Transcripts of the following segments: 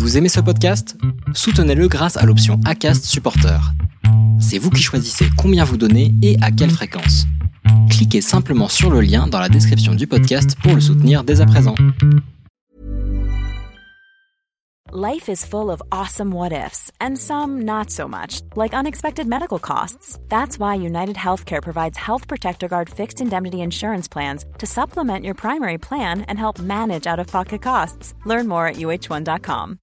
Vous aimez ce podcast? Soutenez-le grâce à l'option ACAST Supporter. C'est vous qui choisissez combien vous donnez et à quelle fréquence. Cliquez simplement sur le lien dans la description du podcast pour le soutenir dès à présent. Life is full of awesome what ifs and some not so much, like unexpected medical costs. That's why United Healthcare provides Health Protector Guard fixed indemnity insurance plans to supplement your primary plan and help manage out of pocket costs. Learn more at uh1.com.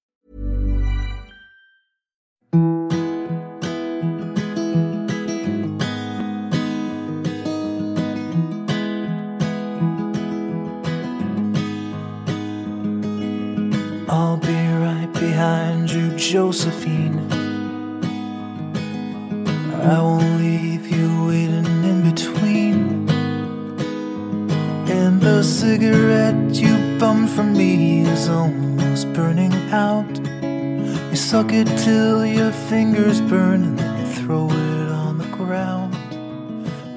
I'll be right behind you, Josephine. I won't leave you waiting in between. And the cigarette you bummed from me is almost burning out. You suck it till your fingers burn and then you throw it on the ground.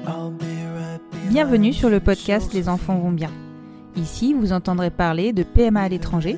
I'll be right behind Bienvenue sur le podcast Les enfants vont bien. Ici, vous entendrez parler de PMA à l'étranger,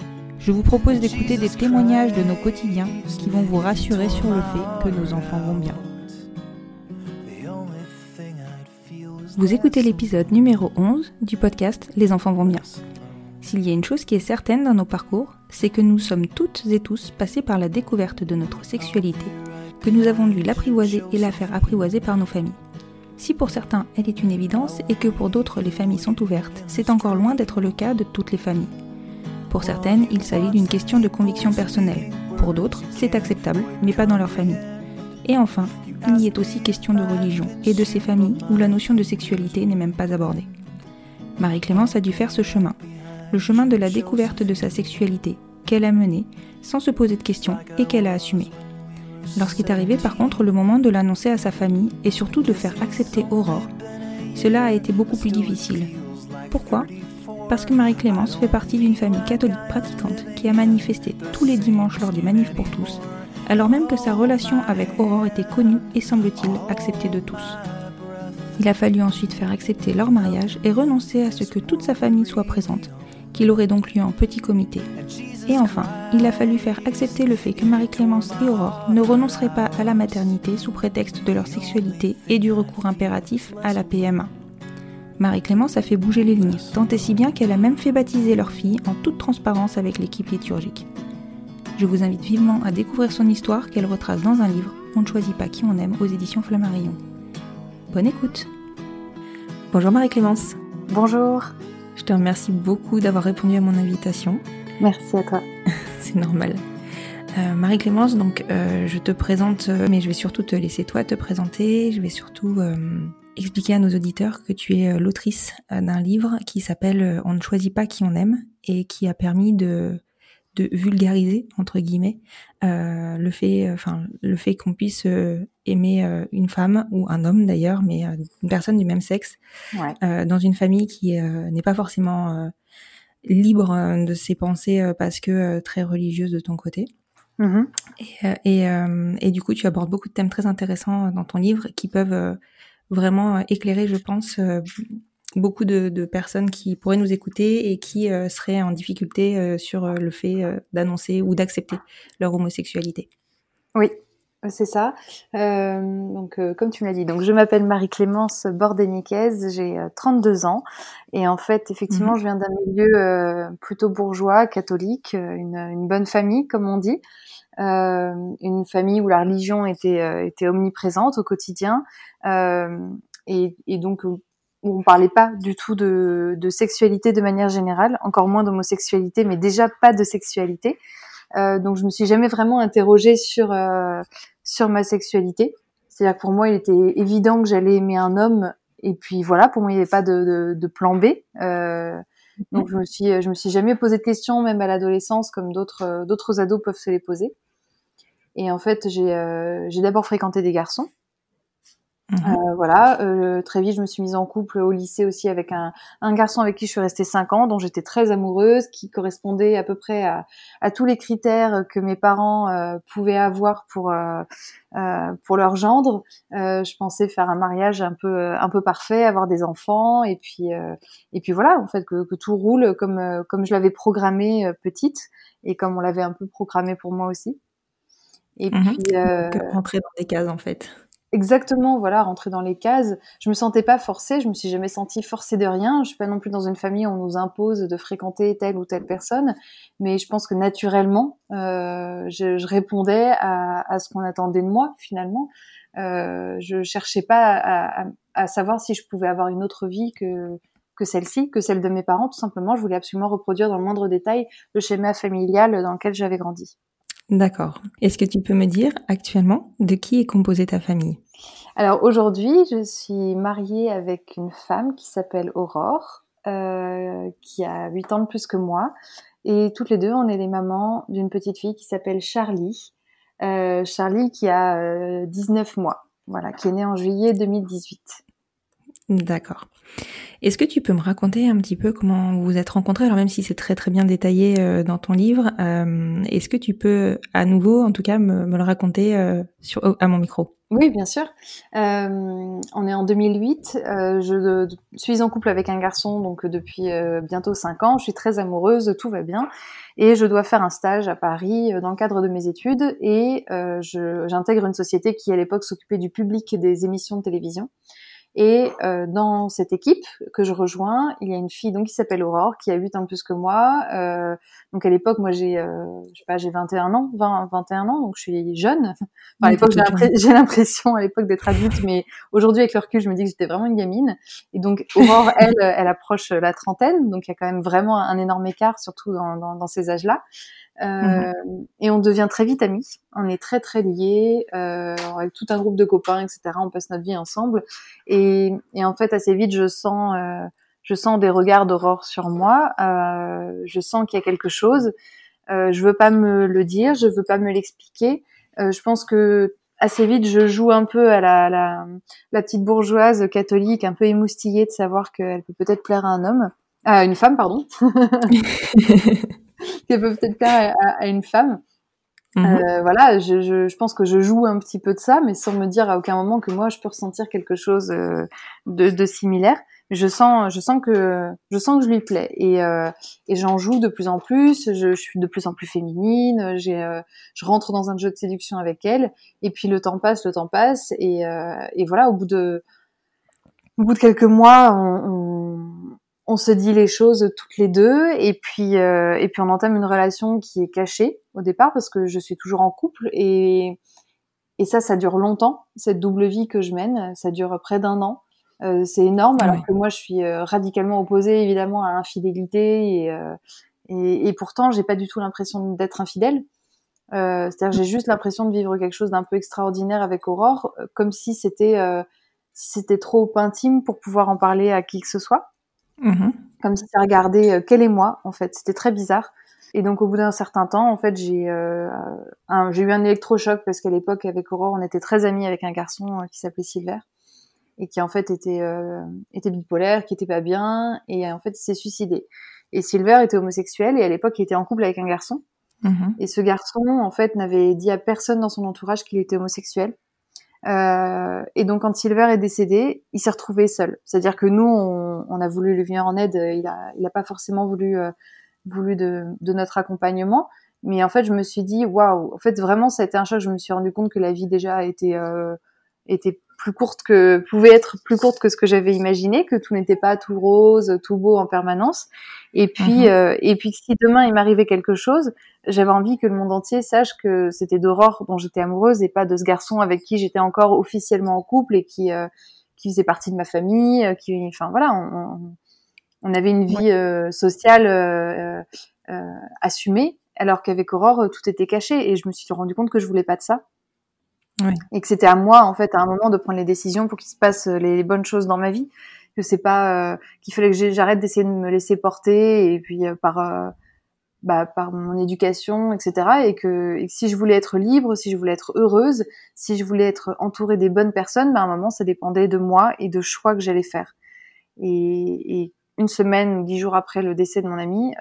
je vous propose d'écouter des témoignages de nos quotidiens qui vont vous rassurer sur le fait que nos enfants vont bien. Vous écoutez l'épisode numéro 11 du podcast Les enfants vont bien. S'il y a une chose qui est certaine dans nos parcours, c'est que nous sommes toutes et tous passés par la découverte de notre sexualité, que nous avons dû l'apprivoiser et la faire apprivoiser par nos familles. Si pour certains elle est une évidence et que pour d'autres les familles sont ouvertes, c'est encore loin d'être le cas de toutes les familles. Pour certaines, il s'agit d'une question de conviction personnelle. Pour d'autres, c'est acceptable, mais pas dans leur famille. Et enfin, il y est aussi question de religion et de ces familles où la notion de sexualité n'est même pas abordée. Marie-Clémence a dû faire ce chemin, le chemin de la découverte de sa sexualité, qu'elle a mené sans se poser de questions et qu'elle a assumé. Lorsqu'est arrivé par contre le moment de l'annoncer à sa famille et surtout de faire accepter Aurore, cela a été beaucoup plus difficile. Pourquoi? Parce que Marie-Clémence fait partie d'une famille catholique pratiquante qui a manifesté tous les dimanches lors des manifs pour tous, alors même que sa relation avec Aurore était connue et semble-t-il acceptée de tous. Il a fallu ensuite faire accepter leur mariage et renoncer à ce que toute sa famille soit présente, qu'il aurait donc lieu en petit comité. Et enfin, il a fallu faire accepter le fait que Marie-Clémence et Aurore ne renonceraient pas à la maternité sous prétexte de leur sexualité et du recours impératif à la PMA. Marie-Clémence a fait bouger les lignes, tant et si bien qu'elle a même fait baptiser leur fille en toute transparence avec l'équipe liturgique. Je vous invite vivement à découvrir son histoire qu'elle retrace dans un livre On ne choisit pas qui on aime aux éditions Flammarion. Bonne écoute Bonjour Marie-Clémence, Bonjour, je te remercie beaucoup d'avoir répondu à mon invitation. merci à toi. C'est normal. Euh, Marie-Clémence, donc euh, je te présente, euh, mais je vais surtout te laisser toi te présenter. Je vais surtout euh, expliquer à nos auditeurs que tu es euh, l'autrice euh, d'un livre qui s'appelle euh, On ne choisit pas qui on aime et qui a permis de, de vulgariser entre guillemets euh, le fait, enfin le fait qu'on puisse euh, aimer euh, une femme ou un homme d'ailleurs, mais une personne du même sexe Ouais. dans une famille qui n'est pas forcément libre de ses pensées parce que très religieuse de ton côté. Mhm. Et, et, et du coup, tu abordes beaucoup de thèmes très intéressants dans ton livre qui peuvent vraiment euh, éclairer, je pense, euh, beaucoup de, de personnes qui pourraient nous écouter et qui euh, seraient en difficulté euh, sur euh, le fait d'annoncer ou d'accepter leur homosexualité. Oui, c'est ça. Donc, comme tu me l'as dit, donc je m'appelle Marie-Clémence Bordéniquez, j'ai euh, 32 ans et en fait, effectivement, Mhm. je viens d'un milieu plutôt bourgeois, catholique, une, une bonne famille, comme on dit, une famille où la religion était euh, était omniprésente au quotidien euh, et, et donc où on parlait pas du tout de, de sexualité de manière générale, encore moins d'homosexualité, mais déjà pas de sexualité. Euh, donc je me suis jamais vraiment interrogée sur euh, sur ma sexualité. C'est-à-dire que pour moi, il était évident que j'allais aimer un homme, et puis voilà, pour moi, il n'y avait pas de, de, de plan B. Euh, donc je me suis je me suis jamais posé de questions, même à l'adolescence, comme d'autres euh, d'autres ados peuvent se les poser. Et en fait, j'ai euh, j'ai d'abord fréquenté des garçons. Mhm. Euh, voilà, euh, très vite, je me suis mise en couple au lycée aussi avec un, un garçon avec qui je suis restée cinq ans, dont j'étais très amoureuse, qui correspondait à peu près à, à tous les critères que mes parents euh, pouvaient avoir pour euh, euh, pour leur gendre. Euh, je pensais faire un mariage un peu un peu parfait, avoir des enfants, et puis euh, et puis voilà, en fait, que, que tout roule comme euh, comme je l'avais programmé euh, petite et comme on l'avait un peu programmé pour moi aussi. Et Mhm. puis euh, Que rentrer dans des cases en fait. Exactement, voilà, rentrer dans les cases. Je me sentais pas forcée, je me suis jamais sentie forcée de rien. Je suis pas non plus dans une famille où on nous impose de fréquenter telle ou telle personne, mais je pense que naturellement, euh, je, je répondais à, à ce qu'on attendait de moi finalement. Euh, je cherchais pas à, à, à savoir si je pouvais avoir une autre vie que que celle-ci, que celle de mes parents. Tout simplement, je voulais absolument reproduire dans le moindre détail le schéma familial dans lequel j'avais grandi. D'accord. Est-ce que tu peux me dire actuellement de qui est composée ta famille? Alors aujourd'hui, je suis mariée avec une femme qui s'appelle Aurore, euh, qui a 8 ans de plus que moi. Et toutes les deux, on est les mamans d'une petite fille qui s'appelle Charlie. Euh, Charlie qui a euh, 19 mois, voilà, qui est née en juillet 2018. D'accord. Est-ce que tu peux me raconter un petit peu comment vous vous êtes rencontrés? Alors même si c'est très très bien détaillé euh, dans ton livre, euh, est-ce que tu peux à nouveau, en tout cas, me, le raconter euh, sur, à mon micro? Oui, bien sûr. On est en 2008. Euh, je suis en couple avec un garçon donc depuis bientôt 5 ans. Je suis très amoureuse, tout va bien. Et je dois faire un stage à Paris dans le cadre de mes études. Et j'intègre une société qui à l'époque s'occupait du public des émissions de télévision. Et euh, dans cette équipe que je rejoins, il y a une fille donc qui s'appelle Aurore, qui a 8 ans de plus que moi. Euh, donc à l'époque, moi j'ai, euh, je sais pas, j'ai 21 ans, 20, 21 ans, donc je suis jeune. Enfin, à l'époque, j'ai l'impression à l'époque d'être adulte, mais aujourd'hui avec le recul, je me dis que j'étais vraiment une gamine. Et donc Aurore, elle, elle approche la trentaine, donc il y a quand même vraiment un énorme écart, surtout dans, dans, dans ces âges-là. Euh, Et on devient très vite amis. On est très très liés, euh, avec tout un groupe de copains, etc. On passe notre vie ensemble. Et, et en fait, assez vite, je sens, euh, je sens des regards d'aurore sur moi. Euh, je sens qu'il y a quelque chose. Euh, je veux pas me le dire, je veux pas me l'expliquer. Euh, je pense que assez vite, je joue un peu à la, la, la petite bourgeoise catholique, un peu émoustillée de savoir qu'elle peut peut-être plaire à un homme, à une femme, pardon, qu'elle peut peut-être plaire à, à une femme. Mhm. Euh, voilà, je, je, je pense que je joue un petit peu de ça, mais sans me dire à aucun moment que moi je peux ressentir quelque chose euh, de, de similaire. Je sens, je sens que je sens que je lui plais et, euh, et j'en joue de plus en plus. Je, je suis de plus en plus féminine. J'ai, euh, je rentre dans un jeu de séduction avec elle. Et puis le temps passe, le temps passe et, et voilà. Au bout de, au bout de quelques mois, on, on, on se dit les choses toutes les deux et puis euh, et puis on entame une relation qui est cachée au départ parce que je suis toujours en couple et et ça ça dure longtemps cette double vie que je mène. Ça dure près d'un an. Euh, c'est énorme alors Ouais. que moi je suis euh, radicalement opposée évidemment à l'infidélité et, euh, et et pourtant j'ai pas du tout l'impression d'être infidèle. C'est-à-dire j'ai juste l'impression de vivre quelque chose d'un peu extraordinaire avec Aurore comme si c'était si c'était trop intime pour pouvoir en parler à qui que ce soit Mhm. comme si ça regardait euh, qu'elle et moi en fait c'était très bizarre et donc au bout d'un certain temps en fait j'ai euh, j'ai eu un électrochoc parce qu'à l'époque avec Aurore on était très amis avec un garçon euh, qui s'appelait Silver et qui en fait était euh, était bipolaire qui était pas bien et euh, en fait il s'est suicidé et Silver était homosexuel et à l'époque il était en couple avec un garçon Mhm. et ce garçon, en fait, n'avait dit à personne dans son entourage qu'il était homosexuel. Euh, et donc, quand Silver est décédé, il s'est retrouvé seul. C'est-à-dire que nous, on, a voulu lui venir en aide. Il a, il a pas forcément voulu, euh, voulu de, de notre accompagnement. Mais en fait, je me suis dit, waouh. En fait, vraiment, ça a été un choc. Je me suis rendu compte que la vie déjà était, euh, était plus courte que, pouvait être plus courte que ce que j'avais imaginé, que tout n'était pas tout rose, tout beau en permanence. Et puis, Mhm. euh, et puis, si demain il m'arrivait quelque chose, j'avais envie que le monde entier sache que c'était d'Aurore dont j'étais amoureuse et pas de ce garçon avec qui j'étais encore officiellement en couple et qui euh, qui faisait partie de ma famille, euh, qui enfin voilà, on, on- avait une vie euh, sociale euh, euh, assumée alors qu'avec Aurore tout était caché et je me suis rendu compte que je voulais pas de ça. Et que c'était à moi en fait à un moment de prendre les décisions pour qu'il se passe euh, les, bonnes choses dans ma vie, que c'est pas euh, qu'il fallait que j'arrête d'essayer de me laisser porter et puis euh, par bah, par mon éducation, etc. Et que, et que, si je voulais être libre, si je voulais être heureuse, si je voulais être entourée des bonnes personnes, bah, à un moment, ça dépendait de moi et de choix que j'allais faire. Et, et, une semaine ou dix jours après le décès de mon ami,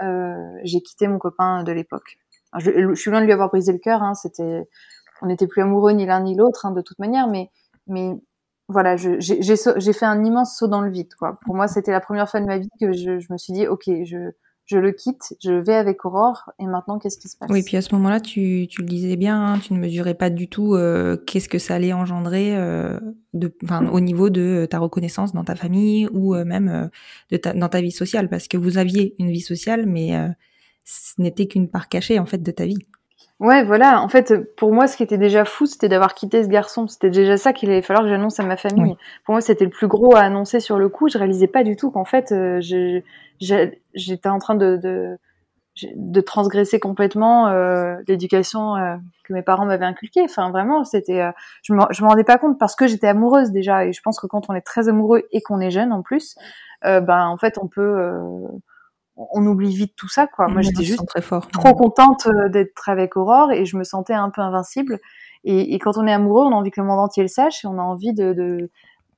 j'ai quitté mon copain de l'époque. Je, je, suis loin de lui avoir brisé le cœur. Hein, C'était, on n'était plus amoureux ni l'un ni l'autre hein, de toute manière, mais, mais voilà, j'ai fait un immense saut dans le vide. Quoi. Pour moi, c'était la première fois de ma vie que je, je me suis dit, ok, je je le quitte, je vais avec Aurore, et maintenant, qu'est-ce qui se passe? Oui, puis à ce moment-là, tu, tu le disais bien, hein, tu ne mesurais pas du tout euh, qu'est-ce que ça allait engendrer euh, de, au niveau de ta reconnaissance dans ta famille ou euh, même euh, de ta, dans ta vie sociale, parce que vous aviez une vie sociale, mais euh, ce n'était qu'une part cachée en fait de ta vie. Ouais, voilà. En fait, pour moi, ce qui était déjà fou, c'était d'avoir quitté ce garçon. C'était déjà ça qu'il allait falloir que j'annonce à ma famille. Oui. Pour moi, c'était le plus gros à annoncer sur le coup. Je réalisais pas du tout qu'en fait, euh, j'étais en train de, de, de, transgresser complètement euh, l'éducation euh, que mes parents m'avaient inculquée. Enfin, vraiment, c'était, je me, je me rendais pas compte parce que j'étais amoureuse déjà. Et je pense que quand on est très amoureux et qu'on est jeune en plus, ben en fait, on peut on oublie vite tout ça quoi. Moi j'étais juste très fort. trop contente euh, d'être avec Aurore et je me sentais un peu invincible. Et, et, quand on est amoureux, on a envie que le monde entier le sache et on a envie de, de,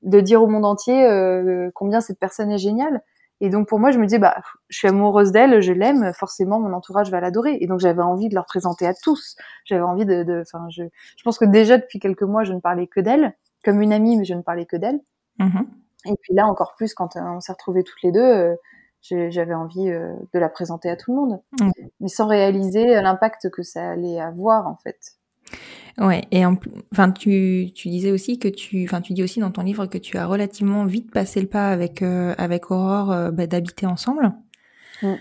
de dire au monde entier euh, combien cette personne est géniale. Et donc pour moi, je me disais bah je suis amoureuse d'elle, je l'aime, forcément mon entourage va l'adorer. Et donc j'avais envie de leur présenter à tous. J'avais envie de, enfin je, je pense que déjà depuis quelques mois, je ne parlais que d'elle, comme une amie, mais je ne parlais que d'elle. Mmh. Et puis là encore plus quand euh, on s'est retrouvés toutes les deux. Euh, j'avais envie euh, de la présenter à tout le monde, mmh. mais sans réaliser l'impact que ça allait avoir en fait. Ouais, et en, enfin, tu, tu disais aussi que tu, enfin, tu dis aussi dans ton livre que tu as relativement vite passé le pas avec euh, avec Aurore euh, bah, d'habiter ensemble. Mmh.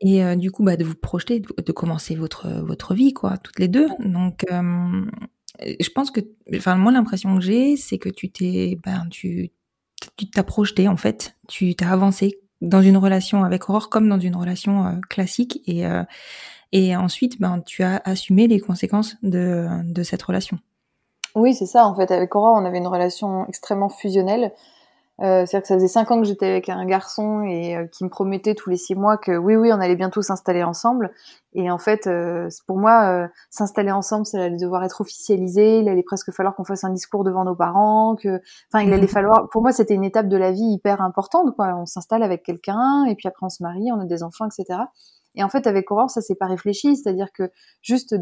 Et euh, du coup, bah, de vous projeter, de, de, commencer votre votre vie, quoi, toutes les deux. Donc, euh, je pense que, enfin, moi, l'impression que j'ai, c'est que tu t'es, ben, tu, tu t'as projeté en fait, tu t'as avancé dans une relation avec Aurore comme dans une relation euh, classique et euh, et ensuite ben tu as assumé les conséquences de de cette relation. Oui, c'est ça en fait avec Aurore, on avait une relation extrêmement fusionnelle. Euh, C'est-à-dire que ça faisait cinq ans que j'étais avec un garçon et euh, qui me promettait tous les six mois que oui, oui, on allait bientôt s'installer ensemble. Et en fait, euh, pour moi, euh, s'installer ensemble, ça allait devoir être officialisé. Il allait presque falloir qu'on fasse un discours devant nos parents. Que, enfin, il allait falloir. Pour moi, c'était une étape de la vie hyper importante. Quoi. On s'installe avec quelqu'un et puis après on se marie, on a des enfants, etc. Et en fait, avec Aurore, ça s'est pas réfléchi. C'est-à-dire que juste,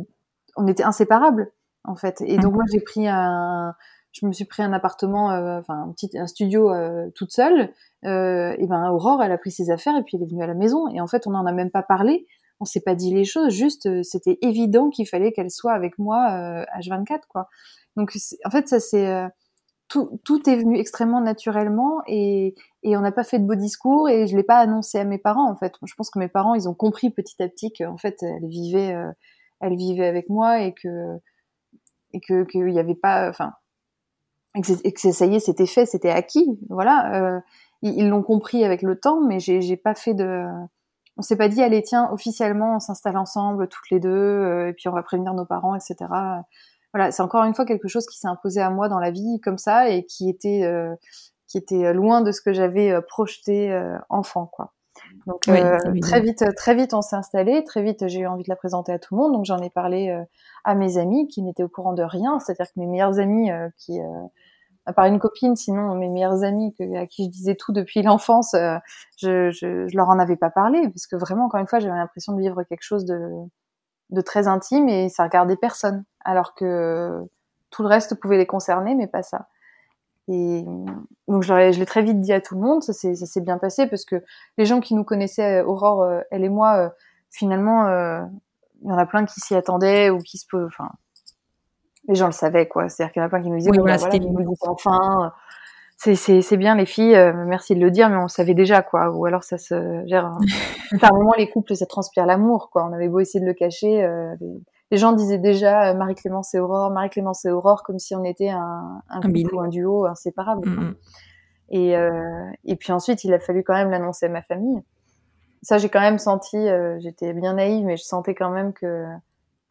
on était inséparables en fait. Et donc moi, j'ai pris un je me suis pris un appartement, euh, enfin un petit un studio euh, toute seule. Euh, et ben Aurore, elle a pris ses affaires et puis elle est venue à la maison. Et en fait, on n'en a même pas parlé. On s'est pas dit les choses. Juste, euh, c'était évident qu'il fallait qu'elle soit avec moi H24 quoi. Donc en fait, ça c'est tout, tout est venu extrêmement naturellement et, et on n'a pas fait de beaux discours et je l'ai pas annoncé à mes parents en fait. Je pense que mes parents ils ont compris petit à petit qu'en fait elle vivait, elle vivait avec moi et que et que qu'il y avait pas, enfin et que, que ça y est, c'était fait, c'était acquis. Voilà, euh, ils l'ont compris avec le temps, mais j'ai pas fait de. On s'est pas dit, allez, tiens, officiellement, on s'installe ensemble, toutes les deux, euh, et puis on va prévenir nos parents, etc. Voilà, c'est encore une fois quelque chose qui s'est imposé à moi dans la vie comme ça et qui était euh, qui était loin de ce que j'avais projeté enfant, quoi. Donc oui, très vite, très vite, on s'est installé. Très vite, j'ai eu envie de la présenter à tout le monde. Donc j'en ai parlé à mes amis qui n'étaient au courant de rien. C'est-à-dire que mes meilleurs amis qui à part une copine, sinon mes meilleures amies que, à qui je disais tout depuis l'enfance, euh, je, je, je, leur en avais pas parlé parce que vraiment, encore une fois, j'avais l'impression de vivre quelque chose de, de très intime et ça regardait personne, alors que tout le reste pouvait les concerner, mais pas ça. Et donc je l'ai très vite dit à tout le monde, ça s'est bien passé parce que les gens qui nous connaissaient, Aurore, euh, elle et moi, euh, finalement, il y en a plein qui s'y attendaient ou qui se, enfin, les gens le savaient quoi. C'est-à-dire qu'il y en a plein qui nous disaient oui, bon, voilà, voilà, enfin c'est bien les filles euh, merci de le dire mais on savait déjà quoi. Ou alors ça se gère enfin, à un moment les couples ça transpire l'amour quoi. On avait beau essayer de le cacher euh, les, les, gens disaient déjà euh, Marie-Clémence et Aurore Marie-Clémence et Aurore comme si on était un un, un couple ou un duo inséparable et euh, et puis ensuite il a fallu quand même l'annoncer à ma famille ça j'ai quand même senti euh, j'étais bien naïve mais je sentais quand même que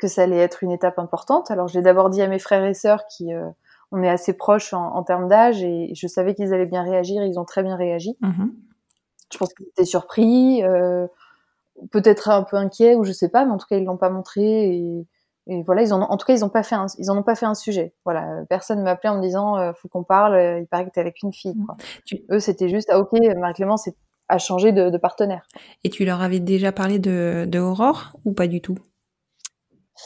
que ça allait être une étape importante. Alors, j'ai d'abord dit à mes frères et sœurs qui, euh, on est assez proches en, en termes d'âge et je savais qu'ils allaient bien réagir. Ils ont très bien réagi. Mm -hmm. Je pense qu'ils étaient surpris. Euh, peut-être un peu inquiets ou je sais pas, mais en tout cas ils l'ont pas montré et, et voilà, ils en ont, en tout cas ils ont pas fait un, ils en ont pas fait un sujet. Voilà, personne m'a appelé en me disant euh, faut qu'on parle, euh, il paraît que t'es avec une fille. Quoi. Tu... Eux c'était juste ah ok, Marie-Clémence a changé de, de, partenaire. Et tu leur avais déjà parlé de, de Aurore ou pas du tout?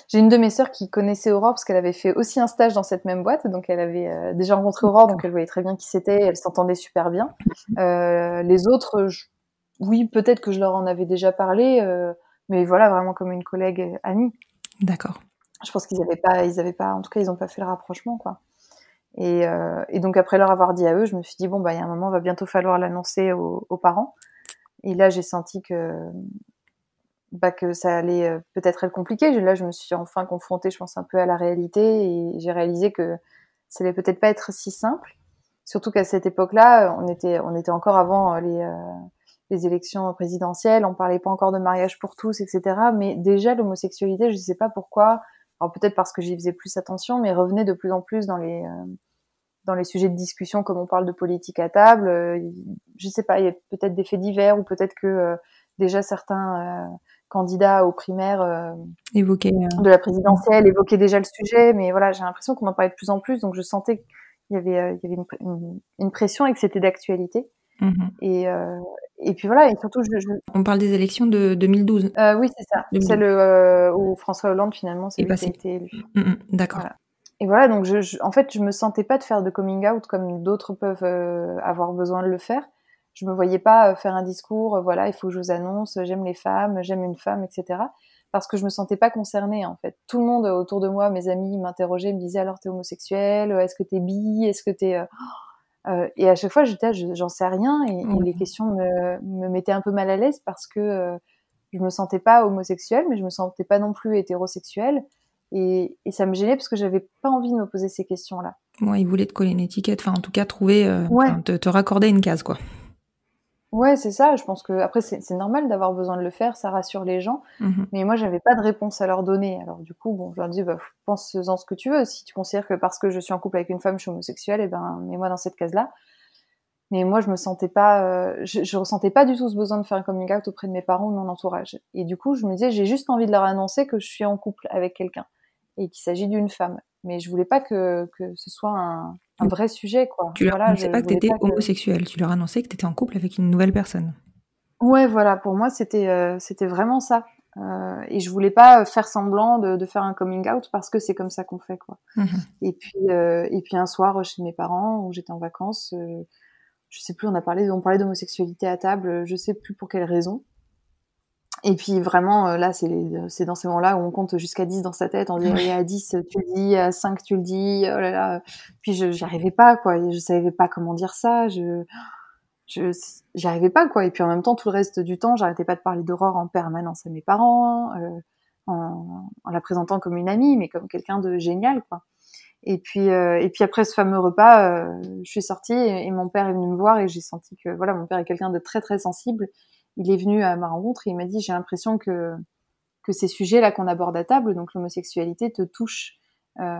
J'ai une de mes sœurs qui connaissait Aurore parce qu'elle avait fait aussi un stage dans cette même boîte, donc elle avait euh, déjà rencontré Aurore, donc elle voyait très bien qui c'était, elle s'entendait super bien. Euh, les autres, je... oui, peut-être que je leur en avais déjà parlé, euh, mais voilà, vraiment comme une collègue amie. D'accord. Je pense qu'ils n'avaient pas, ils avaient pas, en tout cas, ils n'ont pas fait le rapprochement, quoi. Et, euh, et, donc après leur avoir dit à eux, je me suis dit bon bah il y a un moment, va bientôt falloir l'annoncer aux, aux, parents. Et là j'ai senti que bah, que ça allait euh, peut-être être compliqué. Là, je me suis enfin confrontée, je pense, un peu à la réalité et j'ai réalisé que ça allait peut-être pas être si simple. Surtout qu'à cette époque-là, on était, on était encore avant euh, les, euh, les élections présidentielles, on parlait pas encore de mariage pour tous, etc. Mais déjà, l'homosexualité, je sais pas pourquoi, alors peut-être parce que j'y faisais plus attention, mais revenait de plus en plus dans les, euh, dans les sujets de discussion, comme on parle de politique à table. Euh, je sais pas, il y a peut-être des faits divers ou peut-être que euh, déjà certains candidats aux primaires euh, Évoqué, euh... de la présidentielle évoquaient déjà le sujet, mais voilà, j'ai l'impression qu'on en parlait de plus en plus, donc je sentais qu'il y avait, euh, il y avait une, une, une, pression et que c'était d'actualité. Mmh. Et, euh, et puis voilà, et surtout, je, je... on parle des élections de 2012. Euh, oui, c'est ça. C'est le où François Hollande finalement c'est passé. été élu. Mmh, D'accord. Voilà. Et voilà, donc je, je, en fait, je me sentais pas de faire de coming out comme d'autres peuvent avoir besoin de le faire je me voyais pas euh, faire un discours, euh, voilà, il faut que je vous annonce, j'aime les femmes, j'aime une femme, etc. Parce que je me sentais pas concernée en fait. Tout le monde autour de moi, mes amis, m'interrogeaient, me disaient alors t'es homosexuel, est-ce que t'es bi, est-ce que t'es euh... et à chaque fois j'étais, j'en sais rien, et, mmh. et, les questions me, me mettaient un peu mal à l'aise parce que euh, je me sentais pas homosexuelle, mais je me sentais pas non plus hétérosexuelle. Et, et, ça me gênait parce que j'avais pas envie de me poser ces questions-là. Ouais, ils voulaient te coller une étiquette, enfin en tout cas trouver, euh, ouais. te, te, raccorder une case, quoi. Ouais, c'est ça. Je pense que après c'est normal d'avoir besoin de le faire, ça rassure les gens. Mmh. Mais moi, j'avais pas de réponse à leur donner. Alors du coup, bon, je leur dis, bah, pense-en ce que tu veux. Si tu considères que parce que je suis en couple avec une femme, je suis homosexuelle, et eh ben, mets-moi dans cette case-là. Mais moi, je me sentais pas, euh, je, je, ressentais pas du tout ce besoin de faire un coming out auprès de mes parents ou de mon entourage. Et du coup, je me disais, j'ai juste envie de leur annoncer que je suis en couple avec quelqu'un et qu'il s'agit d'une femme. Mais je voulais pas que, que ce soit un, un vrai sujet, quoi. Tu leur voilà, annonçais pas que tu étais homosexuel, que... tu leur annonçais que tu étais en couple avec une nouvelle personne. Ouais, voilà, pour moi, c'était euh, c'était vraiment ça. Euh, et je voulais pas faire semblant de, de faire un coming out parce que c'est comme ça qu'on fait, quoi. Mmh. Et puis euh, et puis un soir chez mes parents où j'étais en vacances, euh, je sais plus, on a parlé, on parlait d'homosexualité à table, je sais plus pour quelle raison. Et puis vraiment, euh, là, c'est dans ces moments-là où on compte jusqu'à 10 dans sa tête. On dit, ouais. à 10, tu le dis, à 5, tu le dis. Oh là là. Puis je n'y arrivais pas, quoi. Je savais pas comment dire ça. Je je j'y arrivais pas, quoi. Et puis en même temps, tout le reste du temps, j'arrêtais pas de parler d'Aurore en permanence à mes parents, euh, en, en, la présentant comme une amie, mais comme quelqu'un de génial, quoi. Et puis, euh, et puis après ce fameux repas, euh, je suis sortie et, et, mon père est venu me voir et j'ai senti que voilà, mon père est quelqu'un de très très sensible il est venu à ma rencontre et il m'a dit j'ai l'impression que que ces sujets là qu'on aborde à table, donc l'homosexualité, te touche. Euh,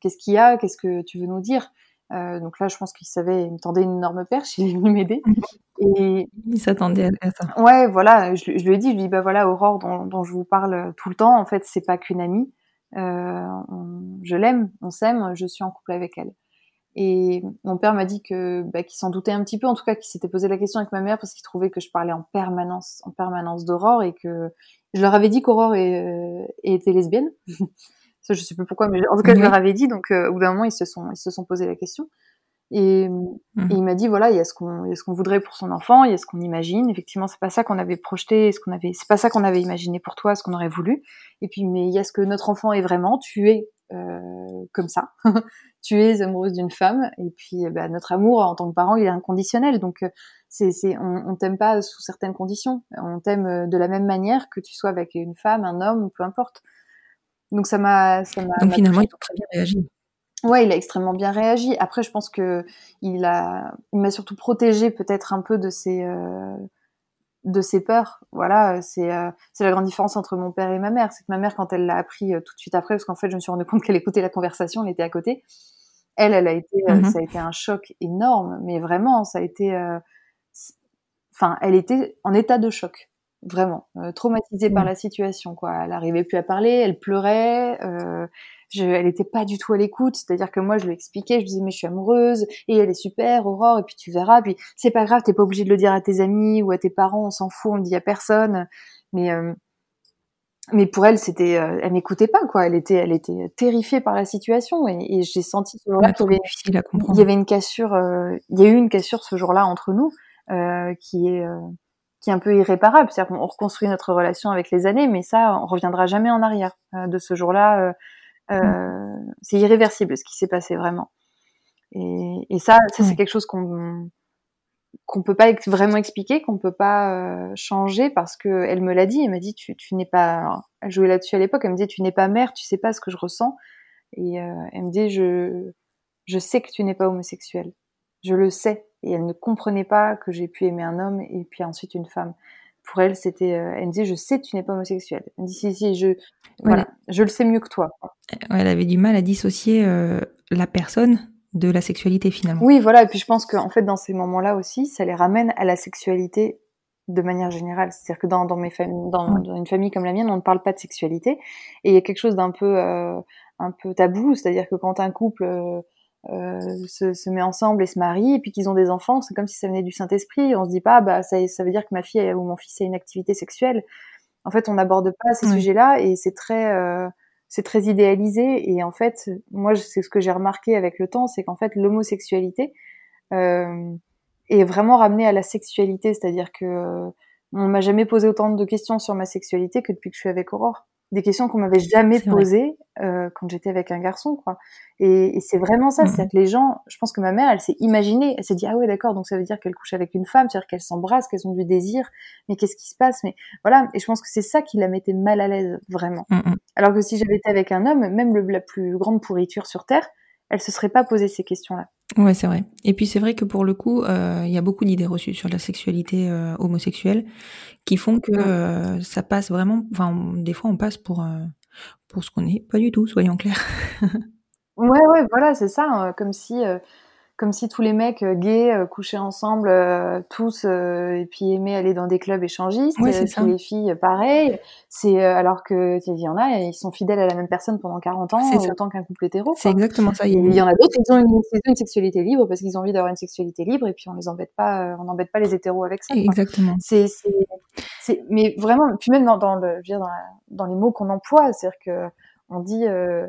Qu'est-ce qu'il y a? Qu'est-ce que tu veux nous dire? Euh, Donc là, je pense qu'il savait, il me tendait une énorme perche, il est venu m'aider. Et il s'attendait à ça. Ouais, voilà. Je, je, lui ai dit, je lui ai dit bah voilà, Aurore dont, dont je vous parle tout le temps, en fait, c'est pas qu'une amie. Euh, on, je l'aime, on s'aime, je suis en couple avec elle. Et mon père m'a dit que bah, qu'il s'en doutait un petit peu, en tout cas qu'il s'était posé la question avec ma mère parce qu'il trouvait que je parlais en permanence, en permanence d'Aurore et que je leur avais dit qu'Aurore euh, était lesbienne. Ça, je sais plus pourquoi, mais en tout cas, je leur avais dit. Donc, euh, au bout d'un moment, ils se sont, ils se sont posé la question. Et, mmh. et il m'a dit voilà, il y a ce qu'on, ce qu'on voudrait pour son enfant, il y a ce qu'on imagine. Effectivement, c'est pas ça qu'on avait projeté, ce qu'on avait, c'est pas ça qu'on avait imaginé pour toi, ce qu'on aurait voulu. Et puis, mais il y a ce que notre enfant est vraiment. Tu es comme ça. tu es amoureuse d'une femme et puis bah, notre amour en tant que parent il est inconditionnel. Donc euh, c'est on, on t'aime pas sous certaines conditions. On t'aime euh, de la même manière que tu sois avec une femme un homme peu importe. Donc ça m'a donc finalement il a très bien réagi. Ouais il a extrêmement bien réagi. Après je pense que il a il m'a surtout protégé peut-être un peu de ses euh, de ses peurs. Voilà, c'est euh, c'est la grande différence entre mon père et ma mère. C'est que ma mère, quand elle l'a appris euh, tout de suite après, parce qu'en fait, je me suis rendu compte qu'elle écoutait la conversation, elle était à côté. Elle, elle a été, mm -hmm. ça a été un choc énorme, mais vraiment, ça a été, enfin, elle était en état de choc. Vraiment traumatisée par Mmh. la situation. Quoi, elle arrivait plus à parler, elle pleurait. Je, elle était pas du tout à l'écoute, c'est-à-dire que moi je lui expliquais, je disais mais je suis amoureuse et elle est super, Aurore, et puis tu verras, puis c'est pas grave, t'es pas obligé de le dire à tes amis ou à tes parents, on s'en fout, on le dit à personne. Mais mais pour elle, c'était, euh, elle n'écoutait pas quoi. Elle était, elle était terrifiée par la situation et, et j'ai senti ce jour-là qu'il y y avait une cassure, euh, il y a eu une cassure ce jour-là entre nous euh, qui est euh, qui est un peu irréparable. C'est-à-dire qu'on reconstruit notre relation avec les années, mais ça, on reviendra jamais en arrière euh, de ce jour-là. euh, euh, C'est irréversible ce qui s'est passé vraiment. Et, et ça, ça c'est Ouais. quelque chose qu'on qu'on peut pas ex- vraiment expliquer, qu'on peut pas euh, changer parce que elle me l'a dit. Elle m'a dit tu, tu n'es pas. alors, elle jouait là-dessus à l'époque. Elle me dit tu n'es pas mère, tu sais pas ce que je ressens. Et euh, elle me dit je je sais que tu n'es pas homosexuel. Je le sais. Et elle ne comprenait pas que j'ai pu aimer un homme et puis ensuite une femme. Pour elle, c'était. euh, elle me dit je sais que tu n'es pas homosexuel. Elle me dit si si je voilà je le sais mieux que toi. Elle avait du mal à dissocier euh, la personne de la sexualité finalement. Oui, voilà. Et puis je pense qu'en fait, dans ces moments-là aussi, ça les ramène à la sexualité de manière générale. C'est-à-dire que dans, dans, mes familles, dans, dans une famille comme la mienne, on ne parle pas de sexualité. Et il y a quelque chose d'un peu, euh, un peu tabou. C'est-à-dire que quand un couple euh, se, se met ensemble et se marie, et puis qu'ils ont des enfants, c'est comme si ça venait du Saint-Esprit. On se dit pas, bah ça, ça veut dire que ma fille ou mon fils a une activité sexuelle. En fait, on n'aborde pas ces Ouais. sujets-là et c'est très, euh, c'est très idéalisé. Et en fait, moi, c'est ce que j'ai remarqué avec le temps, c'est qu'en fait, l'homosexualité euh, est vraiment ramenée à la sexualité. C'est-à-dire que euh, on m'a jamais posé autant de questions sur ma sexualité que depuis que je suis avec Aurore. Des questions qu'on m'avait jamais C'est posées euh, quand j'étais avec un garçon, quoi. Et, et c'est vraiment ça, Mhm. c'est-à-dire que les gens, je pense que ma mère, elle s'est imaginée, elle s'est dit ah ouais d'accord, donc ça veut dire qu'elle couche avec une femme, c'est-à-dire qu'elles s'embrassent, qu'elles ont du désir, mais qu'est-ce qui se passe? Mais voilà, et je pense que c'est ça qui la mettait mal à l'aise vraiment. Mm. Alors que si j'avais été avec un homme, même le, la plus grande pourriture sur terre, elle se serait pas posé ces questions-là. Ouais, c'est vrai. Et puis c'est vrai que pour le coup, euh, il y a beaucoup d'idées reçues sur la sexualité euh, homosexuelle qui font que euh, ça passe vraiment. Enfin, on- des fois, on passe pour pour ce qu'on est. Pas du tout, soyons clairs. Ouais, ouais, voilà, c'est ça. euh, comme si, comme si tous les mecs euh, gays euh, couchaient ensemble, euh, tous, euh, et puis aimaient aller dans des clubs échangistes. Euh, c'est les filles, euh, pareil. C'est euh, alors que il y en a, ils sont fidèles à la même personne pendant 40 ans, autant qu'un couple hétéro. C'est exactement ça. Il y en a d'autres, ils ont une, sexualité libre parce qu'ils ont envie d'avoir une sexualité libre, et puis on les embête pas, euh, on n'embête pas les hétéros avec ça. Exactement. C'est, mais vraiment, puis même dans, dans le, je veux dire, dans, la- dans les mots qu'on emploie, c'est-à-dire que on dit, euh,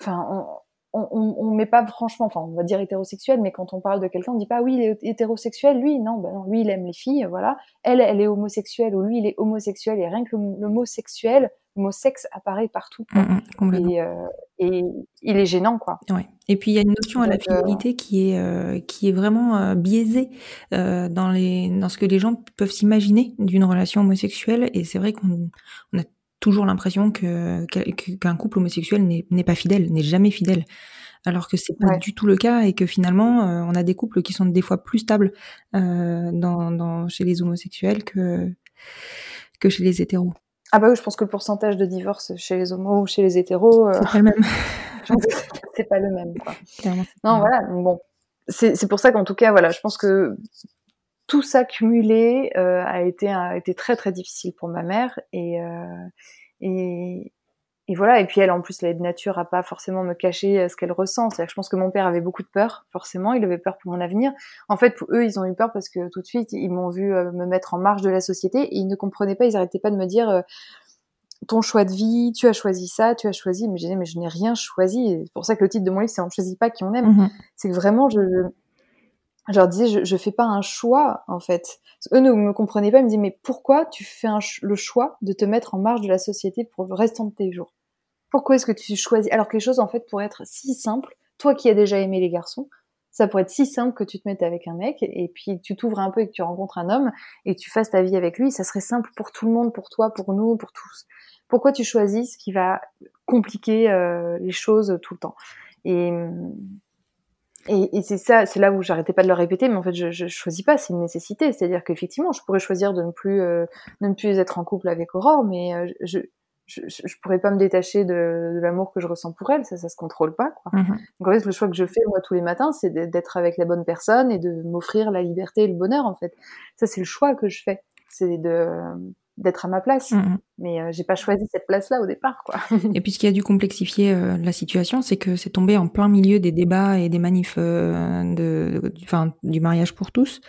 enfin, on, on, on, on met pas franchement, enfin, on va dire hétérosexuel, mais quand on parle de quelqu'un, on dit pas oui, il est hétérosexuel, lui, non, ben non, lui, il aime les filles, voilà. Elle, elle est homosexuelle, ou lui, il est homosexuel, et rien que le, le mot sexuel, le mot sexe apparaît partout, quoi. Mm, mm. Et, euh, et il est gênant, quoi. Ouais. Et puis il y a une notion à la euh, fidélité qui est euh, qui est vraiment euh, biaisée euh, dans les dans ce que les gens peuvent s'imaginer d'une relation homosexuelle et c'est vrai qu'on on a toujours l'impression que qu'un couple homosexuel n'est pas fidèle, n'est jamais fidèle. Alors que c'est pas Ouais. du tout le cas et que finalement euh, on a des couples qui sont des fois plus stables euh, dans, dans chez les homosexuels que que chez les hétéros. Ah bah oui, je pense que le pourcentage de divorce chez les homos ou chez les hétéros, euh, C'est pas le même. c'est pas le même, quoi. Clairement, c'est pas Non, voilà. Bon, c'est c'est pour ça qu'en tout cas, voilà, je pense que tout ça cumulé euh, a été a été très très difficile pour ma mère et euh, et et voilà. Et puis elle, en plus, elle est de nature à pas forcément me cacher euh, ce qu'elle ressent. C'est-à-dire que je pense que mon père avait beaucoup de peur, forcément. Il avait peur pour mon avenir. En fait, pour eux, ils ont eu peur parce que tout de suite, ils m'ont vu me mettre en marge de la société et ils ne comprenaient pas. Ils arrêtaient pas de me dire. euh, ton choix de vie, tu as choisi ça, tu as choisi, mais je disais, mais je n'ai rien choisi. C'est pour ça que le titre de mon livre, c'est On ne choisit pas qui on aime Mhm. c'est que vraiment je je leur disais je, je fais pas un choix en fait. Eux ne me comprenaient pas ils me disaient mais pourquoi tu fais le choix de te mettre en marge de la société pour le restant de tes jours? Pourquoi est-ce que tu choisis alors que les choses en fait pourraient être si simples toi qui as déjà aimé les garçons ça pourrait être si simple que tu te mettes avec un mec et puis tu t'ouvres un peu et que tu rencontres un homme et tu fasses ta vie avec lui ça serait simple pour tout le monde pour toi pour nous pour tous. Pourquoi tu choisis ce qui va compliquer euh, les choses tout le temps? Et et, et c'est ça, c'est là où j'arrêtais pas de le répéter, mais en fait, je, je choisis pas, c'est une nécessité. C'est-à-dire qu'effectivement, je pourrais choisir de ne plus, euh, de ne plus être en couple avec Aurore, mais euh, je, je, je, pourrais pas me détacher de, de l'amour que je ressens pour elle. Ça, ça se contrôle pas, quoi. Mhm. Donc en fait, le choix que je fais moi tous les matins, c'est d'être avec la bonne personne et de m'offrir la liberté et le bonheur, en fait. Ça, c'est le choix que je fais. c'est de d'être à ma place. Mhm. Mais euh, j'ai pas choisi cette place-là au départ, quoi. Et puis ce qui a dû complexifier euh, la situation, c'est que c'est tombé en plein milieu des débats et des manifs euh, de, du, enfin, du mariage pour tous.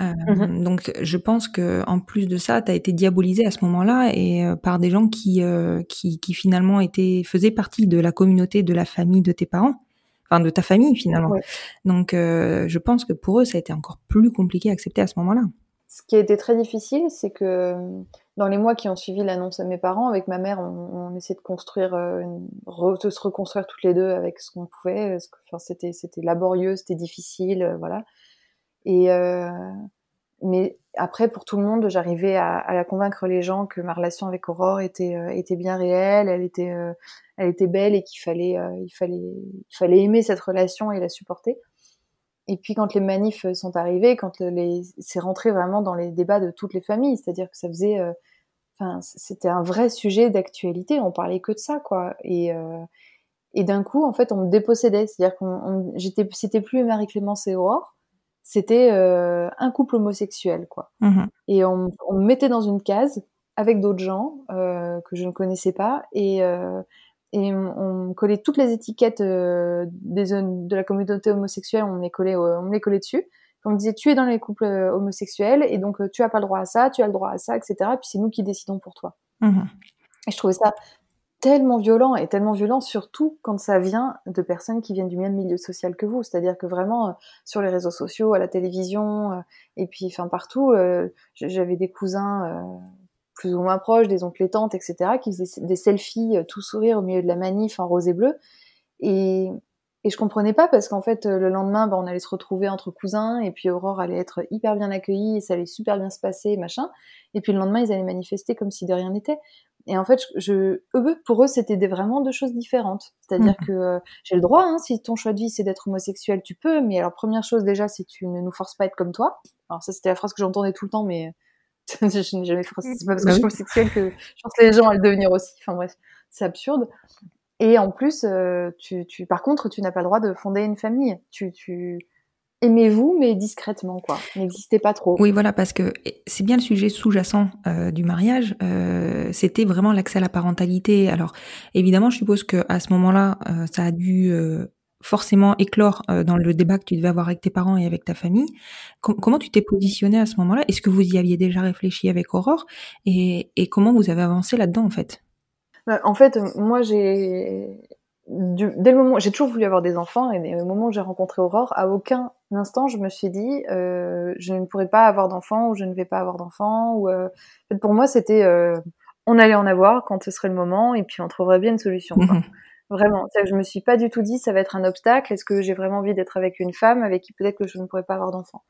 Euh, Mhm. Donc je pense que en plus de ça, tu as été diabolisé à ce moment-là et par des gens qui, qui qui finalement étaient faisaient partie de la communauté, de la famille de tes parents, enfin de ta famille finalement. Ouais. Donc euh, je pense que pour eux, ça a été encore plus compliqué à accepter à ce moment-là. Ce qui a été très difficile, c'est que euh, dans les mois qui ont suivi l'annonce à mes parents, avec ma mère, on, essayait de construire, euh, de se reconstruire toutes les deux avec ce qu'on pouvait. que, Enfin, c'était, c'était laborieux, c'était difficile, euh, voilà. Et euh, mais après, pour tout le monde, j'arrivais à, convaincre les gens que ma relation avec Aurore était euh, bien réelle, elle était euh, elle était belle et qu'il fallait euh, il fallait il fallait aimer cette relation et la supporter. Et puis quand les manifs sont arrivés, quand le- les c'est rentré vraiment dans les débats de toutes les familles, c'est-à-dire que ça faisait euh, enfin c'était un vrai sujet d'actualité, on parlait que de ça quoi. Et euh, et d'un coup, en fait, on me dépossédait, c'est-à-dire qu'on on- j'étais c'était plus Marie-Clémence et Aurore, c'était euh, un couple homosexuel quoi Mhm. et on, on me mettait dans une case avec d'autres gens euh, que je ne connaissais pas et, euh, et on, on collait toutes les étiquettes euh, des zones de la communauté homosexuelle, on les collait, euh, on les collait dessus. On me disait tu es dans les couples euh, homosexuels et donc euh, tu as pas le droit à ça, tu as le droit à ça, etc. Et puis c'est nous qui décidons pour toi. Mhm. Et je trouvais ça tellement violent et tellement violent surtout quand ça vient de personnes qui viennent du même milieu social que vous c'est-à-dire que vraiment sur les réseaux sociaux à la télévision et puis enfin partout j'avais des cousins euh, plus ou moins proches des oncles et tantes etc qui faisaient des selfies euh, tout sourire au milieu de la manif en rose et bleu et et je comprenais pas parce qu'en fait euh, le lendemain bah, on allait se retrouver entre cousins et puis Aurore allait être hyper bien accueillie et ça allait super bien se passer machin et puis le lendemain ils allaient manifester comme si de rien n'était et en fait, je, eux, pour eux, c'était vraiment deux choses différentes. C'est-à-dire Mhm. que euh, j'ai le droit, hein, si ton choix de vie c'est d'être homosexuel, tu peux. Mais alors, première chose déjà, c'est tu ne nous forces pas à être comme toi. Alors ça, c'était la phrase que j'entendais tout le temps, mais je n'ai jamais forcé. C'est pas parce que Bah je suis homosexuelle que je pense que les gens à le devenir aussi. Enfin bref, c'est absurde. Et en plus, euh, tu, tu, par contre, tu n'as pas le droit de fonder une famille. Tu, tu aimez-vous, mais discrètement, quoi. N'existez pas trop. Oui, voilà, parce que c'est bien le sujet sous-jacent euh, du mariage. euh, C'était vraiment l'accès à la parentalité. Alors, évidemment, je suppose que à ce moment-là, euh, ça a dû euh, forcément éclore euh, dans le débat que tu devais avoir avec tes parents et avec ta famille. Com- comment tu t'es positionné à ce moment-là? Est-ce que vous y aviez déjà réfléchi avec Aurore? Et, et comment vous avez avancé là-dedans, en fait? Euh, En fait, moi, j'ai du- dès le moment, j'ai toujours voulu avoir des enfants, et dès le moment où j'ai rencontré Aurore, à aucun instant je me suis dit euh, je ne pourrai pas avoir d'enfants ou je ne vais pas avoir d'enfants. Ou euh, en fait, pour moi, c'était euh, on allait en avoir quand ce serait le moment, et puis on trouverait bien une solution. quoi. Vraiment, je me suis pas du tout dit ça va être un obstacle. Est-ce que j'ai vraiment envie d'être avec une femme avec qui peut-être que je ne pourrais pas avoir d'enfants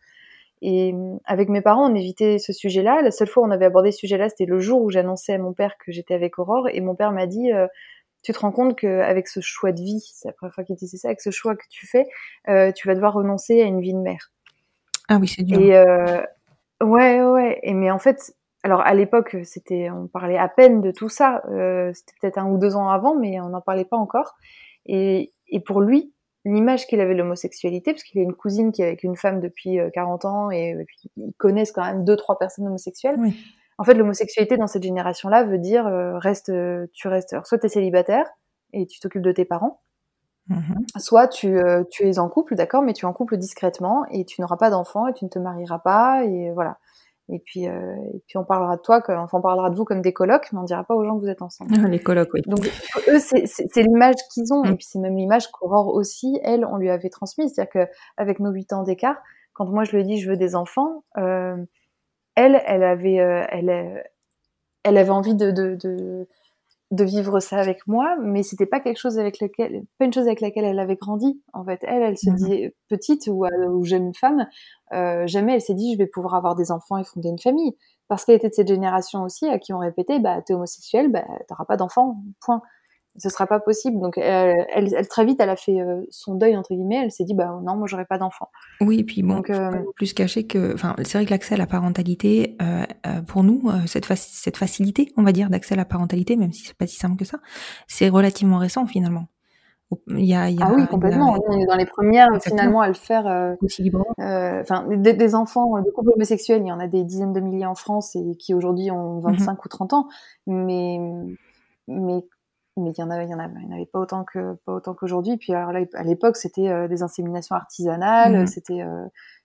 Et euh, avec mes parents, on évitait ce sujet-là. La seule fois où on avait abordé ce sujet-là, c'était le jour où j'annonçais à mon père que j'étais avec Aurore, et mon père m'a dit euh, tu te rends compte qu'avec ce choix de vie, c'est la première fois qu'il disait ça, avec ce choix que tu fais, euh, tu vas devoir renoncer à une vie de mère. Ah oui, c'est dur. Et euh, ouais, ouais. Et mais en fait, alors à l'époque, c'était, on parlait à peine de tout ça. Euh, c'était peut-être un ou deux ans avant, mais on n'en parlait pas encore. Et, et pour lui, l'image qu'il avait de l'homosexualité, parce qu'il a une cousine qui est avec une femme depuis euh, 40 ans et, et puis ils connaissent quand même deux, trois personnes homosexuelles. Oui. En fait, l'homosexualité dans cette génération-là veut dire euh, reste, euh, tu restes, alors, soit t'es célibataire et tu t'occupes de tes parents, Mhm. soit tu, euh, tu es en couple, d'accord, mais tu es en couple discrètement et tu n'auras pas d'enfant et tu ne te marieras pas et voilà. Et puis, euh, et puis on parlera de toi, enfin on parlera de vous comme des colocs, mais on dira pas aux gens que vous êtes ensemble. Ah, Les colocs, oui. Donc eux, c'est l'image qu'ils ont, Mm. et puis c'est même l'image qu'Aurore aussi, elle, on lui avait transmise, c'est-à-dire que avec nos huit ans d'écart, quand moi je lui ai dit je veux des enfants, euh, elle, elle avait, euh, elle, elle avait envie de, de, de, de vivre ça avec moi, mais c'était pas quelque chose avec lequel, pas une chose avec laquelle elle avait grandi. En fait, elle, elle se Mhm. dit petite ou, euh, ou jeune femme, euh, jamais elle s'est dit je vais pouvoir avoir des enfants et fonder une famille, parce qu'elle était de cette génération aussi à qui on répétait bah t'es homosexuel, bah t'auras pas d'enfants, point. Ce sera pas possible. Donc elle, elle, elle, très vite, elle a fait euh, son deuil entre guillemets. Elle s'est dit bah non, moi j'aurai pas d'enfants. Oui, et puis bon, Donc, euh, plus cacher que, enfin, c'est vrai que l'accès à la parentalité, euh, euh, pour nous, cette, faci- cette facilité, on va dire, d'accès à la parentalité, même si c'est pas si simple que ça, c'est relativement récent finalement. il y a, il y a, ah oui, complètement. On est dans les premières, finalement, à le faire. Aussi librement. Enfin, des, des, enfants de couples homosexuels, il y en a des dizaines de milliers en France et qui aujourd'hui ont 25 mhm. ou 30 ans. Mais, mais, mais il y en avait, il y en avait, il y en avait pas autant que, pas autant qu'aujourd'hui. Puis alors là, à l'époque, c'était euh, des inséminations artisanales, mhm. c'était,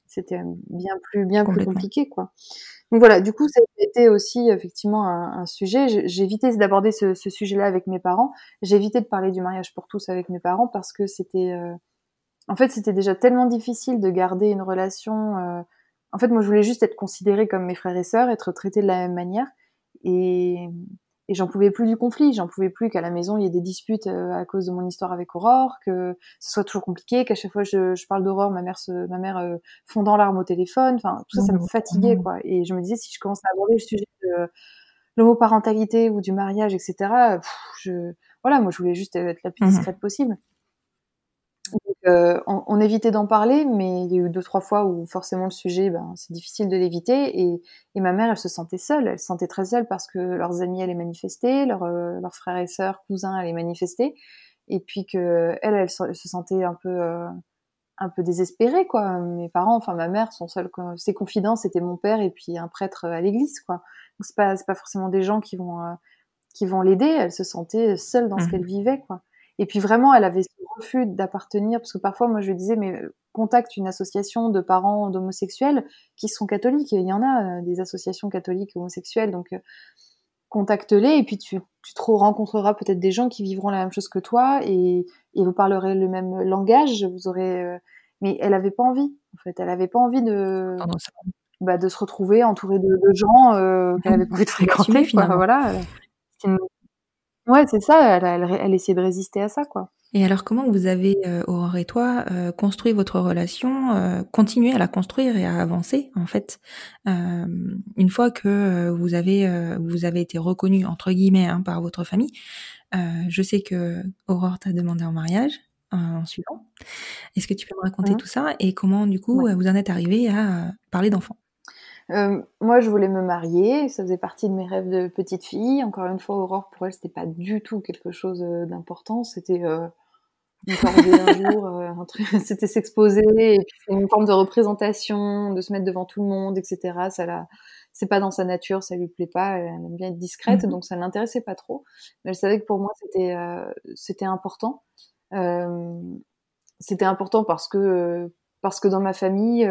c'était bien plus, bien plus compliqué, quoi. Donc voilà, du coup, ça a été aussi effectivement un, un sujet. J'ai évité d'aborder ce, ce sujet-là avec mes parents. J'ai évité de parler du mariage pour tous avec mes parents parce que c'était, euh, en fait, c'était déjà tellement difficile de garder une relation. Euh, en fait, moi, je voulais juste être considérée comme mes frères et sœurs, être traitée de la même manière. Et, et j'en pouvais plus du conflit, j'en pouvais plus qu'à la maison il y ait des disputes euh, à cause de mon histoire avec Aurore, que ce soit toujours compliqué, qu'à chaque fois je, je parle d'Aurore, ma mère, se, ma mère euh, fondant larmes au téléphone, enfin tout ça, ça me fatiguait quoi. Et je me disais si je commence à aborder le sujet de l'homoparentalité ou du mariage, etc. je, voilà, moi je voulais juste être la plus mmh discrète possible. Euh, on, évitait d'en parler, mais il y a eu deux trois fois où forcément le sujet, ben, c'est difficile de l'éviter. Et, ma mère, elle se sentait seule, elle se sentait très seule parce que leurs amis allaient manifester, leurs, euh, leurs frères et sœurs, cousins allaient manifester, et puis que elle, elle, se sentait un peu euh, un peu désespérée quoi. Mes parents, enfin ma mère, son seul ses confidents, c'était mon père et puis un prêtre à l'église quoi. Donc c'est pas pas forcément des gens qui vont qui vont l'aider. Elle se sentait seule dans ce mmh. qu'elle vivait quoi. Et puis vraiment, elle avait ce refus d'appartenir, parce que parfois, moi, je lui disais, mais euh, contacte une association de parents d'homosexuels qui sont catholiques. il y en a euh, des associations catholiques homosexuelles, donc euh, contacte-les et puis tu, tu te rencontreras peut-être des gens qui vivront la même chose que toi et, et vous parlerez le même langage. Vous aurez, mais elle avait pas envie. En fait, elle avait pas envie de. Bah, de se retrouver entourée de, de gens qu'elle avait pas envie de fréquenter. Finalement. Voilà. Une, Ouais, c'est ça, elle, elle, elle, essayait de résister à ça, quoi. Et alors, comment vous avez, euh, Aurore et toi, euh, construit votre relation, euh, continué à la construire et à avancer, en fait, euh, une fois que vous avez, vous avez été reconnu entre guillemets hein, par votre famille. je sais que Aurore t'a demandé en mariage en suivant. Est-ce que tu peux me raconter mmh. tout ça et comment, du coup, vous en êtes arrivé à parler d'enfants? Euh, moi, je voulais me marier, ça faisait partie de mes rêves de petite fille. Encore une fois, Aurore, pour elle, c'était pas du tout quelque chose euh, d'important. C'était euh, une un jour, euh, un truc, c'était s'exposer, une forme de représentation, de se mettre devant tout le monde, etc. Ça la, c'est pas dans sa nature, ça lui plaît pas. Elle aime bien être discrète, mhm. donc ça l'intéressait pas trop. Mais elle savait que pour moi, c'était, c'était important. c'était important parce que, parce que dans ma famille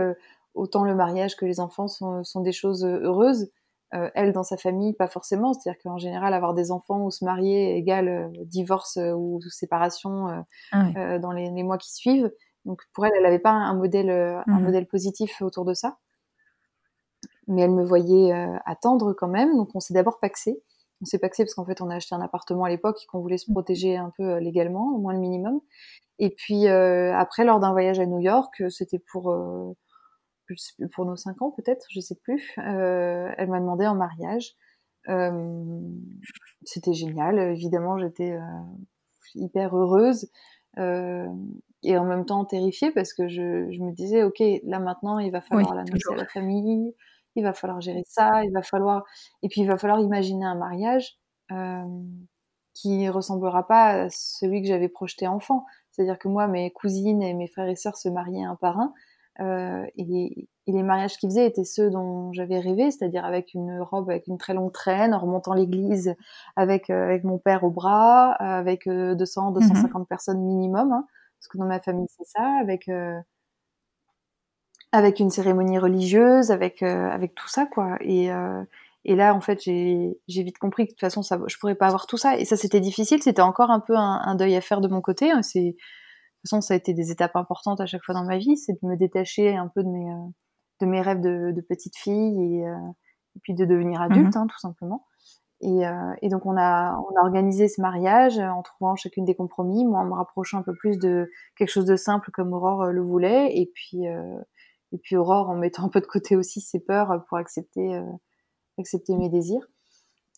autant le mariage que les enfants sont, sont des choses heureuses. Euh, elle, dans sa famille, pas forcément. C'est-à-dire qu'en général, avoir des enfants ou se marier égale euh, divorce euh, ou séparation ah dans les, mois qui suivent. Donc pour elle, elle n'avait pas un modèle, un mhm. modèle positif autour de ça. Mais elle me voyait attendre quand même. Donc on s'est d'abord paxé. On s'est paxé parce qu'en fait, on a acheté un appartement à l'époque et qu'on voulait se mhm. protéger un peu légalement, au moins le minimum. Et puis après, lors d'un voyage à New York, c'était pour pour nos cinq ans peut-être, je sais plus. Euh, elle m'a demandé en mariage. Euh, c'était génial. Évidemment, j'étais euh, hyper heureuse et en même temps terrifiée parce que je, me disais, ok, là maintenant, il va falloir l'annoncer à la famille, il va falloir gérer ça, il va falloir et puis il va falloir imaginer un mariage qui ressemblera pas à celui que j'avais projeté enfant. C'est-à-dire que moi, mes cousines et mes frères et sœurs se mariaient un par un. Euh, et, les mariages qu'ils faisaient étaient ceux dont j'avais rêvé, c'est-à-dire avec une robe avec une très longue traîne, en remontant l'église avec euh, avec mon père au bras, avec 200 euh, 250 mhm. personnes minimum, hein, parce que dans ma famille c'est ça, avec avec une cérémonie religieuse, avec avec tout ça quoi. Et et là, en fait, j'ai vite compris que de toute façon, ça, je pourrais pas avoir tout ça. Et ça, c'était difficile. C'était encore un peu un, un, deuil à faire de mon côté. Hein. C'est toute façon, ça a été des étapes importantes à chaque fois dans ma vie, c'est de me détacher un peu de mes, euh, de mes rêves de, de petite fille et, euh, et, puis de devenir adulte, mhm. hein, tout simplement. Et, euh, et, donc on a, on a organisé ce mariage en trouvant chacune des compromis, moi en me rapprochant un peu plus de quelque chose de simple comme Aurore le voulait, et puis et puis Aurore en mettant un peu de côté aussi ses peurs pour accepter accepter mes désirs.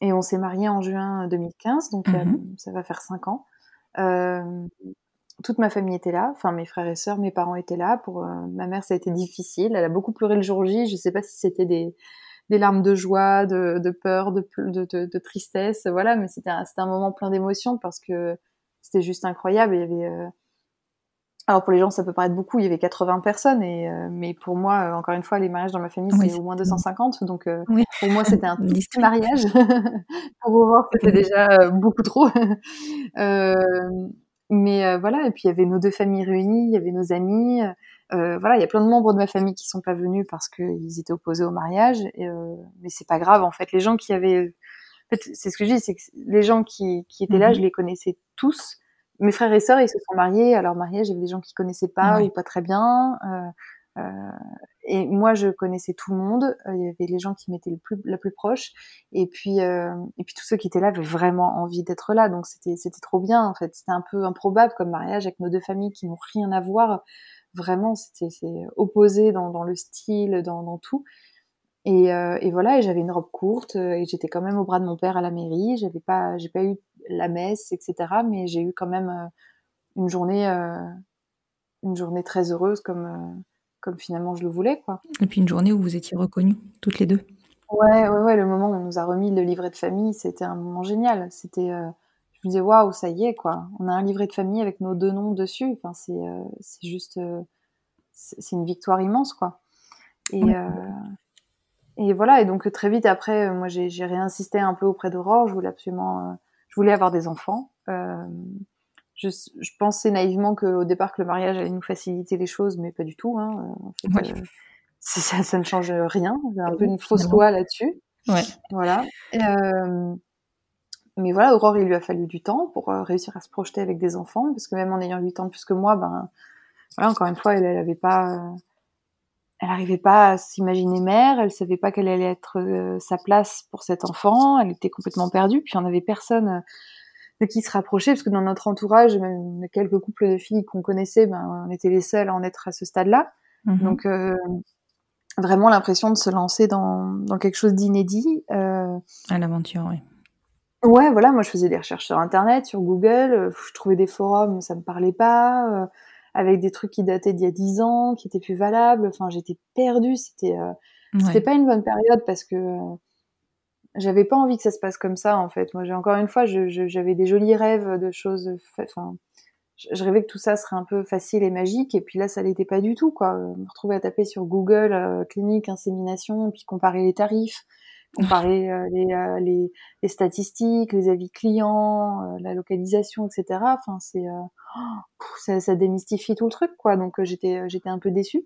Et on s'est marié en juin 2015, donc mhm. ça va faire cinq ans. Euh, toute ma famille était là, enfin mes frères et sœurs, mes parents étaient là. Pour euh, ma mère, ça a été difficile. Elle a beaucoup pleuré le jour J. Je sais pas si c'était des, des larmes de joie, de, de peur, de, de, de, tristesse, voilà. Mais c'était un, un moment plein d'émotions parce que c'était juste incroyable. Il y avait alors pour les gens, ça peut paraître beaucoup. Il y avait 80 personnes, et mais pour moi, encore une fois, les mariages dans ma famille, c'est au moins 250. Donc pour moi, c'était un petit mariage. pour voir, c'était déjà beaucoup trop. mais voilà, et puis il y avait nos deux familles réunies, il y avait nos amis. Euh, voilà, il y a plein de membres de ma famille qui sont pas venus parce qu'ils étaient opposés au mariage, et, euh, mais c'est pas grave en fait. Les gens qui avaient, en fait, c'est ce que je dis, c'est que les gens qui, qui étaient là, mhm. je les connaissais tous. Mes frères et sœurs, ils se sont mariés. À leur mariage, il y avait des gens qui connaissaient pas ou pas très bien. Euh, euh, et moi, je connaissais tout le monde. Il y avait les gens qui m'étaient le plus, la plus proche, et puis euh, et puis tous ceux qui étaient là avaient vraiment envie d'être là. Donc c'était c'était trop bien en fait. C'était un peu improbable comme mariage avec nos deux familles qui n'ont rien à voir vraiment c'était opposé dans, dans, le style, dans, dans tout. Et, euh, et, voilà, et j'avais une robe courte euh, et j'étais quand même au bras de mon père à la mairie. J'avais pas, j'ai pas eu la messe, etc. Mais j'ai eu quand même euh, une journée, euh, une journée très heureuse comme, comme finalement je le voulais, quoi. Et puis une journée où vous étiez reconnus toutes les deux. Ouais, ouais, ouais. Le moment où on nous a remis le livret de famille, c'était un moment génial. C'était je me disais waouh ça y est quoi on a un livret de famille avec nos deux noms dessus enfin c'est euh, c'est juste euh, c'est une victoire immense quoi et euh, et voilà et donc très vite après moi j'ai j'ai réinsisté un peu auprès d'Aurore je voulais absolument je voulais avoir des enfants je, je, pensais naïvement qu'au départ que le mariage allait nous faciliter les choses mais pas du tout hein. en fait, ça, ça ne change rien. C'est un peu une fausse loi là-dessus. Ouais. Voilà. Et, mais voilà, Aurore, il lui a fallu du temps pour euh, réussir à se projeter avec des enfants, parce que même en ayant 8 ans de plus que moi, ben, voilà, encore une fois, elle, elle avait pas, euh, elle arrivait pas à s'imaginer mère, elle savait pas quelle allait être euh, sa place pour cet enfant, elle était complètement perdue, puis on avait personne de qui se rapprocher, parce que dans notre entourage, même quelques couples de filles qu'on connaissait, ben, on était les seuls à en être à ce stade-là. Mhm. Donc, vraiment l'impression de se lancer dans, dans quelque chose d'inédit. à l'aventure, oui. Ouais, voilà, moi je faisais des recherches sur Internet, sur Google, euh, je trouvais des forums, ça me parlait pas, euh, avec des trucs qui dataient d'il y a dix ans, qui étaient plus valables. Enfin, j'étais perdue. C'était, euh, c'était pas une bonne période parce que j'avais pas envie que ça se passe comme ça en fait. Moi, j'ai encore une fois, j'avais des jolis rêves de choses. Enfin, je, rêvais que tout ça serait un peu facile et magique, et puis là, ça l'était pas du tout. Quoi, me retrouver à taper sur Google clinique insémination, puis comparer les tarifs comparer euh, les, euh, les, les, statistiques, les avis clients, euh, la localisation, etc. Enfin, c'est ça, ça, démystifie tout le truc, quoi. Donc j'étais j'étais un peu déçue.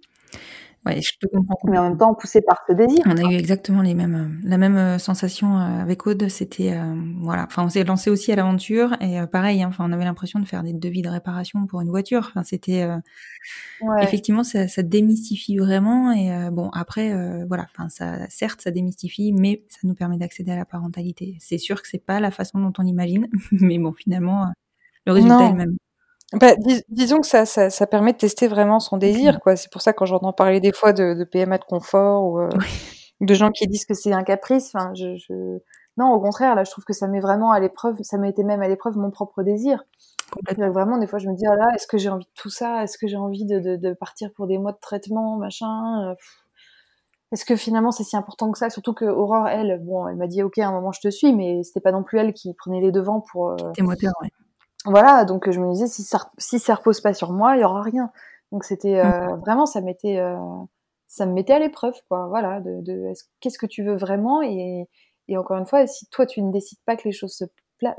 Ouais, je te comprends. Mais en même temps, poussée par ce désir. On a eu exactement les mêmes, la même sensation avec Aude. C'était, voilà. Enfin, on s'est lancé aussi à l'aventure et pareil. Hein, enfin, on avait l'impression de faire des devis de réparation pour une voiture. Enfin, c'était ouais. effectivement ça, ça, démystifie vraiment. Et bon, après, voilà. Enfin, ça, certes, ça démystifie, mais ça nous permet d'accéder à la parentalité. C'est sûr que c'est pas la façon dont on l'imagine, mais bon, finalement, le résultat est le même. Bah, disons que ça, ça, ça, permet de tester vraiment son désir, quoi. C'est pour ça quand j'entends parler des fois de, de PMA de confort ou euh, de gens qui disent que c'est un caprice. Enfin, je, je, non, au contraire, là, je trouve que ça met vraiment à l'épreuve. Ça m'a été même à l'épreuve mon propre désir. Vraiment, des fois, je me dis, oh là, est-ce que j'ai envie de tout ça? Est-ce que j'ai envie de, de, de, partir pour des mois de traitement, machin? Euh, Est-ce que finalement c'est si important que ça Surtout que Aurore, elle, bon, elle m'a dit, ok, à un moment je te suis, mais c'était pas non plus elle qui prenait les devants pour. Euh, Tes moteurs, ouais voilà, donc je me disais si ça si ça repose pas sur moi, il y aura rien. Donc c'était euh, mmh. vraiment ça m'était euh, ça me mettait à l'épreuve quoi. Voilà, de, de qu'est-ce que tu veux vraiment? Et, et encore une fois, si toi tu ne décides pas que les choses se,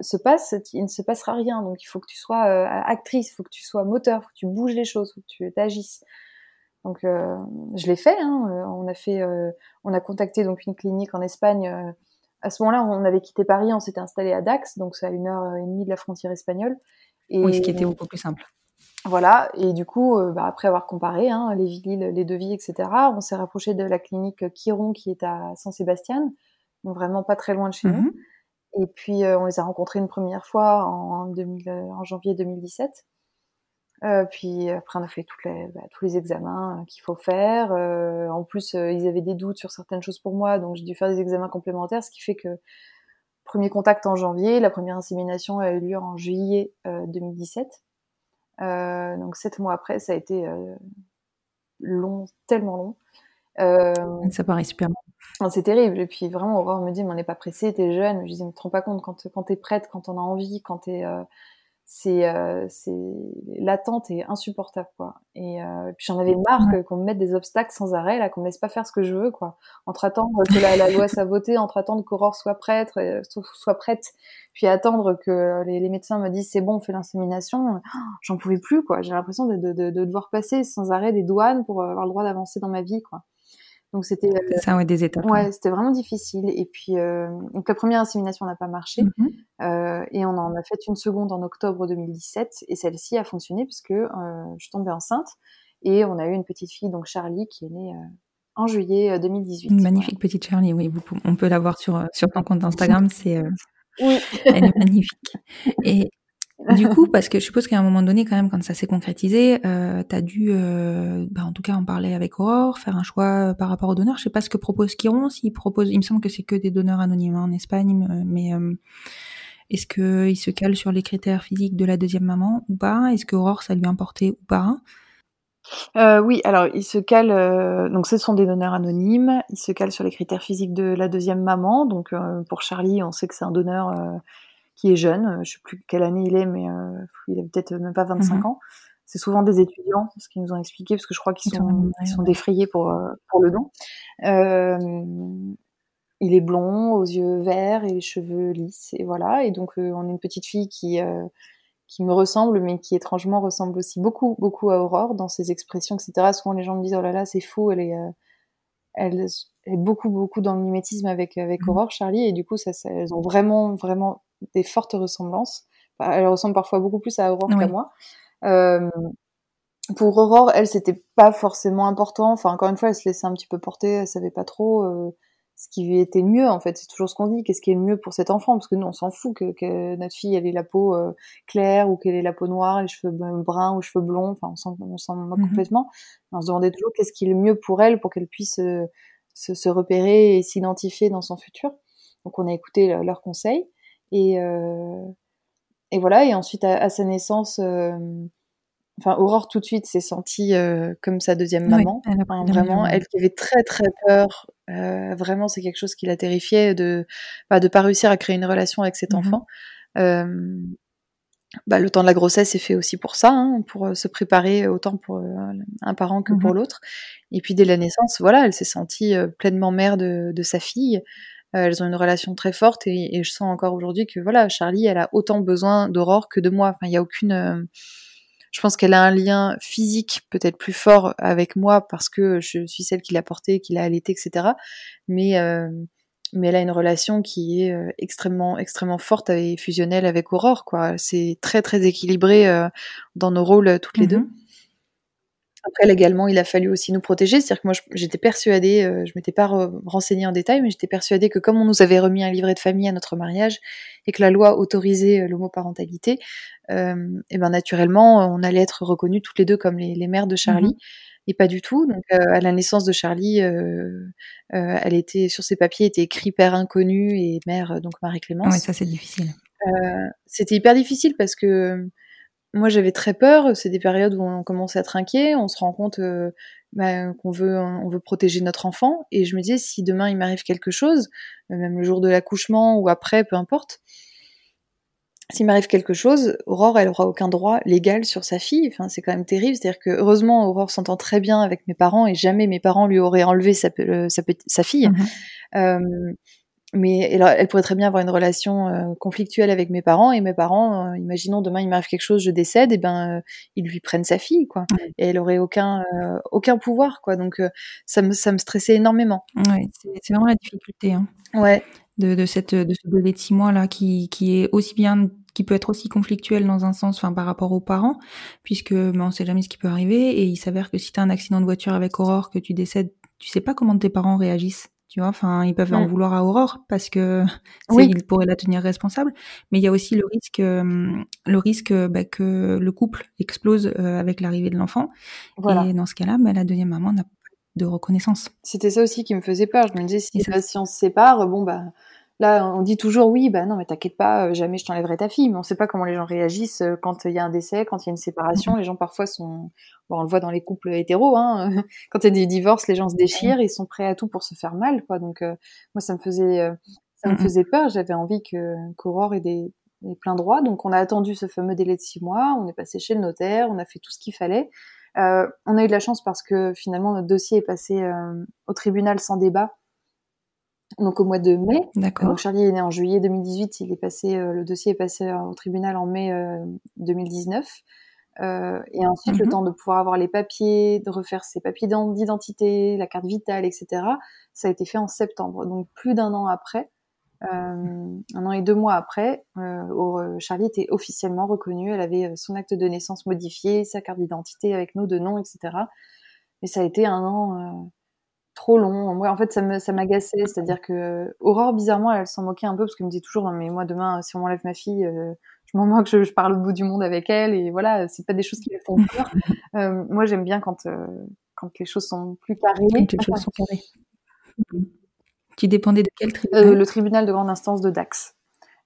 se passent, il ne se passera rien. Donc il faut que tu sois euh, actrice, il faut que tu sois moteur, il faut que tu bouges les choses, il faut que tu t'agisses. Donc je l'ai fait. Hein, on a fait, on a contacté donc une clinique en Espagne à ce moment-là, on avait quitté Paris, on s'était installé à Dax, donc c'est à une heure et demie de la frontière espagnole. Et, oui, ce qui était beaucoup plus simple. Voilà, et du coup, euh, bah, après avoir comparé hein, les villes, les devis, etc., on s'est rapproché de la clinique Chiron qui est à San Sébastien, donc vraiment pas très loin de chez nous. Mhm. Et puis, euh, on les a rencontrés une première fois en, en janvier 2017. Euh, puis après, on a fait toutes les, bah, tous les examens euh, qu'il faut faire. Euh, en plus, euh, ils avaient des doutes sur certaines choses pour moi, donc j'ai dû faire des examens complémentaires, ce qui fait que premier contact en janvier, la première insémination a eu lieu en juillet 2017. donc sept mois après, ça a été long, tellement long. ça paraît super long. C'est terrible. Et puis vraiment, Aurore me dit, mais on n'est pas pressé, t'es jeune. Je dis, mais te rends pas compte quand, quand t'es prête, quand on a envie, quand t'es c'est euh, c'est l'attente est insupportable quoi. Et euh, puis j'en avais marre qu'on me mette des obstacles sans arrêt là qu'on me laisse pas faire ce que je veux quoi. Entre attendre que la, la loi soit votée entre attendre qu'Aurore soit prête euh, soit prête puis attendre que les, les médecins me disent c'est bon on fait l'insémination j'en pouvais plus quoi. J'ai l'impression de, de, de, de, devoir passer sans arrêt des douanes pour avoir le droit d'avancer dans ma vie quoi donc c'était euh, ça, ouais, des étapes. Ouais, c'était vraiment difficile. Et puis euh, donc la première insémination n'a pas marché, mmh euh, et on en a fait une seconde en octobre 2017, et celle-ci a fonctionné puisque euh, je suis tombée enceinte et on a eu une petite fille donc Charlie qui est née euh, en juillet 2018. Une magnifique petite Charlie, oui, on peut la voir sur sur ton compte Instagram, c'est oui. elle est magnifique. Et du coup, parce que je suppose qu'à un moment donné, quand même, quand ça s'est concrétisé, euh, tu as dû, euh, bah, en tout cas, en parler avec Aurore, faire un choix euh, par rapport aux donneurs. Je sais pas ce que propose Chiron, s'il propose, il me semble que c'est que des donneurs anonymes hein, en Espagne, euh, mais est-ce qu'il se cale sur les critères physiques de la deuxième maman ou pas? Est-ce que Aurore, ça lui a importé ou pas? Oui, alors il se cale, donc ce sont des donneurs anonymes, il se cale sur les critères physiques de la deuxième maman, donc pour Charlie, on sait que c'est un donneur qui est jeune, euh, je sais plus quelle année il est, mais euh, il a peut-être même pas 25 mhm. ans. C'est souvent des étudiants, ce qu'ils nous ont expliqué, parce que je crois qu'ils sont, ils sont défrayés pour, euh, pour le don. Il est blond, aux yeux verts et les cheveux lisses, et voilà. Et donc, on est une petite fille qui, qui me ressemble, mais qui étrangement ressemble aussi beaucoup, beaucoup à Aurore dans ses expressions, etc. Souvent, les gens me disent, oh là là, c'est fou, elle est, elle est beaucoup, beaucoup dans le mimétisme avec, avec mhm. Aurore, Charlie, et du coup, ça, ça, elles ont vraiment, vraiment des fortes ressemblances. elle ressemble parfois beaucoup plus à Aurore qu'à moi. Euh, pour Aurore, elle, c'était pas forcément important. Enfin, encore une fois, elle se laissait un petit peu porter, elle savait pas trop euh, ce qui lui était mieux, en fait. C'est toujours ce qu'on dit, qu'est-ce qui est le mieux pour cet enfant, parce que nous, on s'en fout que, que, notre fille, elle ait la peau euh, claire, ou qu'elle ait la peau noire, les cheveux bruns ou cheveux blonds, enfin, on s'en moque mhm. complètement. On se demandait toujours qu'est-ce qui est le mieux pour elle, pour qu'elle puisse se, se, repérer et s'identifier dans son futur. Donc, on a écouté leurs conseils. Et, euh, et voilà, et ensuite à, sa naissance, euh, enfin Aurore tout de suite s'est sentie euh, comme sa deuxième maman. vraiment, elle qui avait très très peur. Euh, vraiment, c'est quelque chose qui la terrifiait de bah, de pas réussir à créer une relation avec cet mmh enfant. Euh, bah, le temps de la grossesse est fait aussi pour ça, hein, pour se préparer autant pour un parent que pour mmh l'autre. Et puis dès la naissance, voilà, elle s'est sentie pleinement mère de, de sa fille. Euh, elles ont une relation très forte et, je sens encore aujourd'hui que voilà, Charlie, elle a autant besoin d'Aurore que de moi. Enfin, il y a aucune. Euh, je pense qu'elle a un lien physique peut-être plus fort avec moi parce que je suis celle qui l'a porté, qui l'a allaité, etc. Mais euh, mais elle a une relation qui est extrêmement extrêmement forte et fusionnelle avec Aurore. Quoi, c'est très très équilibré dans nos rôles toutes les deux. Après, légalement, il a fallu aussi nous protéger. C'est-à-dire que moi, j'étais persuadée, euh, je m'étais pas renseignée en détail, mais j'étais persuadée que comme on nous avait remis un livret de famille à notre mariage et que la loi autorisait euh, l'homoparentalité, euh, et ben naturellement, on allait être reconnus toutes les deux comme les, mères de Charlie. Mmh et pas du tout. Donc, euh, à la naissance de Charlie, elle était sur ses papiers était écrit père inconnu et mère donc Marie Clémence. Oui, ça c'est difficile. C'était hyper difficile parce que moi, j'avais très peur. C'est des périodes où on commence à être inquiet. On se rend compte euh, bah, qu'on veut, on veut protéger notre enfant. Et je me disais, si demain il m'arrive quelque chose, euh, même le jour de l'accouchement ou après, peu importe, s'il m'arrive quelque chose, Aurore, elle aura aucun droit légal sur sa fille. Enfin, c'est quand même terrible. C'est-à-dire que heureusement, Aurore s'entend très bien avec mes parents et jamais mes parents lui auraient enlevé sa, euh, sa, fille. Mmh euh, mais elle, pourrait très bien avoir une relation euh, conflictuelle avec mes parents et mes parents, euh, imaginons demain il m'arrive quelque chose, je décède, et ben euh, ils lui prennent sa fille quoi, et elle aurait aucun aucun pouvoir quoi, donc ça me ça me stressait énormément. Ouais, c'est vraiment la difficulté. Hein, ouais. De, de cette de ce délai de six mois là qui qui est aussi bien qui peut être aussi conflictuel dans un sens, enfin par rapport aux parents, puisque ben, on sait jamais ce qui peut arriver et il s'avère que si tu as un accident de voiture avec Aurore, que tu décèdes, tu sais pas comment tes parents réagissent tu vois, enfin, ils peuvent en mm. vouloir à Aurore parce que oui. ils pourraient la tenir responsable. Mais il y a aussi le risque, euh, le risque bah, que le couple explose euh, avec l'arrivée de l'enfant. Et dans ce cas-là, bah, la deuxième maman n'a pas de reconnaissance. C'était ça aussi qui me faisait peur. Je me disais, si, si on se sépare, bon, bah, Là, on dit toujours oui, bah non, mais t'inquiète pas, euh, jamais je t'enlèverai ta fille. Mais on sait pas comment les gens réagissent euh, quand il y a un décès, quand il y a une séparation. Les gens parfois sont, bon, on le voit dans les couples hétéros, hein. quand il y a des divorces, les gens se déchirent, ils sont prêts à tout pour se faire mal, quoi. Donc euh, moi, ça me faisait, ça me faisait peur. J'avais envie que qu'Aurore ait des, les pleins droits. Donc on a attendu ce fameux délai de six mois, on est passé chez le notaire, on a fait tout ce qu'il fallait. Euh, on a eu de la chance parce que finalement notre dossier est passé euh, au tribunal sans débat. Donc au mois de mai. D'accord. Donc Charlie est né en juillet 2018, il est passé, le dossier est passé au tribunal en mai 2019. Euh, et ensuite, le Mhm. temps de pouvoir avoir les papiers, de refaire ses papiers d'ident- d'identité, la carte vitale, etc. Ça a été fait en septembre. Donc plus d'un an après, euh, un an et deux mois après, euh, euh, Charlie était officiellement reconnue. Elle avait euh, son acte de naissance modifié, sa carte d'identité avec nos deux noms, etc. Mais ça a été un an euh, trop long. Moi, en fait, ça me ça m'agaçait. C'est-à-dire que Aurore, bizarrement, elle, s'en moquait un peu parce qu'elle me dit toujours, non mais moi demain, si on m'enlève ma fille, euh, je m'en moque, je, je parle au bout du monde avec elle et voilà, c'est pas des choses qui me font peur. Euh, moi, j'aime bien quand euh, quand les choses sont plus carrées. Quand les choses sont carrées. Tu dépendais de quel tribunal? Le tribunal de grande instance de Dax.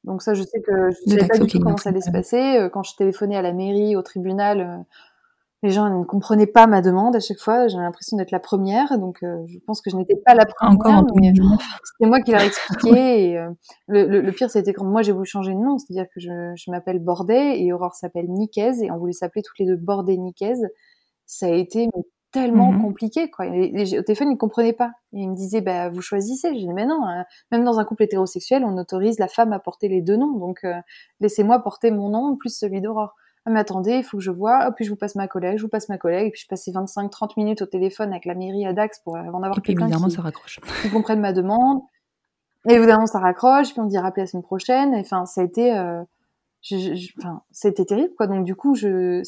Donc ça, je sais que je De savais pas du tout comment ça allait se pas- passer. Quand je téléphonais à la mairie, au tribunal, les gens ne comprenaient pas ma demande à chaque fois. J'avais l'impression d'être la première, donc euh, je pense que je n'étais pas la première. Encore en mais 2019. c'était moi qui leur expliquais. Et, euh, le, le, le pire, c'était quand moi j'ai voulu changer de nom, c'est-à-dire que je, je m'appelle Bordet et Aurore s'appelle Nicaise, et on voulait s'appeler toutes les deux Bordet Nicaise. Ça a été mais, tellement Mhm. compliqué, quoi. Et, et au téléphone, ils comprenaient pas. Et ils me disaient, bah, vous choisissez. J'ai dit, mais non, euh, même dans un couple hétérosexuel, on autorise la femme à porter les deux noms. Donc, euh, laissez-moi porter mon nom plus celui d'Aurore. Ah, mais attendez, il faut que je vois. Oh, puis je vous passe ma collègue, je vous passe ma collègue. Et puis je passais 25-30 minutes au téléphone avec la mairie à Dax pour avant d'avoir Et puis quelqu'un qui, ça raccroche. qui comprenne ma demande. Et évidemment, ça raccroche, puis on me dit rappeler la semaine prochaine. Et, Enfin, ça a été, euh, je- je- je- enfin, ça a été terrible, quoi. Donc du coup, je,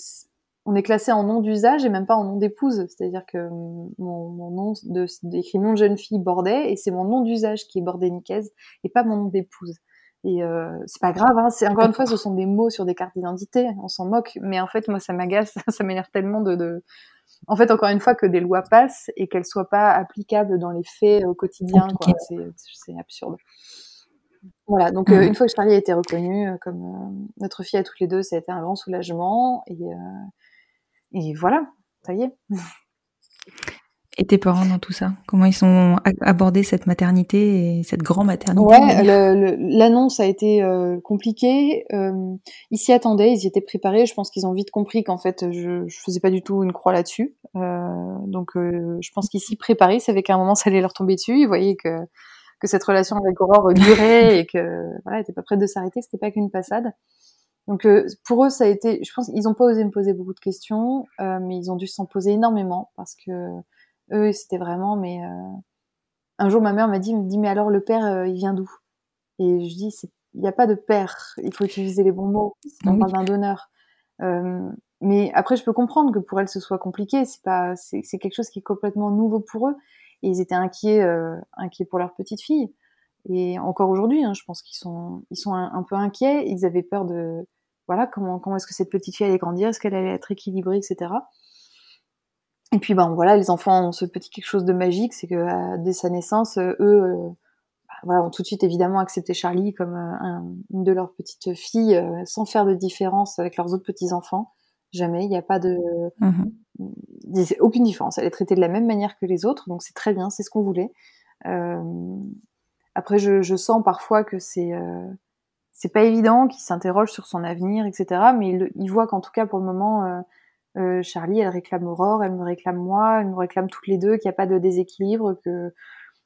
on est classé en nom d'usage et même pas en nom d'épouse. C'est-à-dire que mon, mon nom de, écrit nom de jeune fille Bordet et c'est mon nom d'usage qui est Bordet Nicaise et pas mon nom d'épouse. Et euh, c'est pas grave, hein, c'est encore une fois, ce sont des mots sur des cartes d'identité, on s'en moque. Mais en fait, moi, ça m'agace, ça m'énerve tellement de, de, en fait, encore une fois, que des lois passent et qu'elles soient pas applicables dans les faits au quotidien. C'est, absurde. Voilà, donc euh, une fois que Charlie a été reconnue euh, comme euh, notre fille à toutes les deux, ça a été un grand soulagement. Et, et voilà, ça y est. Et tes parents dans tout ça Comment ils ont a- abordé cette maternité et cette grande maternité Ouais, l'annonce a été euh, compliquée. Euh, ils s'y attendaient, ils y étaient préparés. Je pense qu'ils ont vite compris qu'en fait, je, je faisais pas du tout une croix là-dessus. Euh, donc, euh, je pense qu'ils s'y préparaient. Ils savaient qu'à un moment, ça allait leur tomber dessus. Ils voyaient que que cette relation avec Aurore durait et que voilà, elle était pas prête de s'arrêter. C'était pas qu'une passade. Donc, euh, pour eux, ça a été. Je pense qu'ils ont pas osé me poser beaucoup de questions, euh, mais ils ont dû s'en poser énormément parce que eux, c'était vraiment. Mais euh, un jour, ma mère m'a dit, me dit, mais alors le père, euh, il vient d'où? Et je dis, c'est- il n'y a pas de père. Il faut utiliser les bons mots. On Oui. parle d'un donneur. Euh, mais après, je peux comprendre que pour elle, ce soit compliqué. C'est pas, c'est c'est quelque chose qui est complètement nouveau pour eux. Et ils étaient inquiets, euh, inquiets pour leur petite fille. Et encore aujourd'hui, hein, je pense qu'ils sont, ils sont un, un peu inquiets. Ils avaient peur de, voilà, comment, comment est-ce que cette petite fille allait grandir, est-ce qu'elle allait être équilibrée, etc. Et puis, ben voilà, les enfants ont ce petit quelque chose de magique, c'est que euh, dès sa naissance, euh, eux, euh, bah, voilà, ont tout de suite évidemment accepté Charlie comme un- une de leurs petites filles, sans faire de différence avec leurs autres petits enfants. Jamais, il n'y a pas de, Mhm. aucune différence. Elle est traitée de la même manière que les autres, donc c'est très bien, c'est ce qu'on voulait. Euh, après, je, je sens parfois que c'est euh, c'est pas évident, qu'il s'interroge sur son avenir, etc. Mais il, il voit qu'en tout cas pour le moment, euh, euh, Charlie, elle réclame Aurore, elle me réclame moi, elle nous réclame toutes les deux, qu'il n'y a pas de déséquilibre, que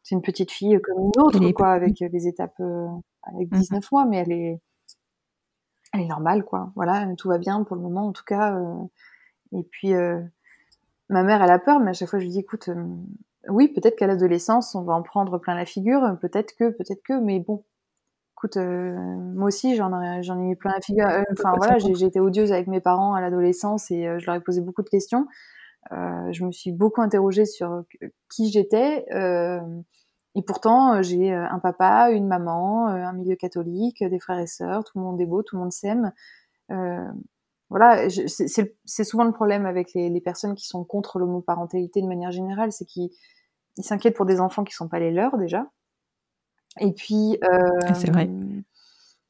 c'est une petite fille comme une autre, est quoi, avec les étapes, euh, avec Mhm. 19 mois, mais elle est, elle est normale, quoi. Voilà, tout va bien pour le moment, en tout cas. euh, et puis, euh, ma mère, elle a peur, mais à chaque fois, je lui dis, écoute, oui, peut-être qu'à l'adolescence, on va en prendre plein la figure, peut-être que, peut-être que, mais bon, écoute, euh, moi aussi, j'en ai, j'en ai mis plein la figure. Euh, Enfin, voilà, j'ai j'ai été odieuse avec mes parents à l'adolescence et euh, je leur ai posé beaucoup de questions. Euh, je me suis beaucoup interrogée sur euh, qui j'étais. euh, et pourtant, j'ai un papa, une maman, un milieu catholique, des frères et sœurs, tout le monde est beau, tout le monde s'aime. Euh, voilà, je- c'est- c'est c'est souvent le problème avec les, les personnes qui sont contre l'homoparentalité de manière générale, c'est qu'ils ils s'inquiètent pour des enfants qui sont pas les leurs déjà. Et puis, euh, C'est vrai.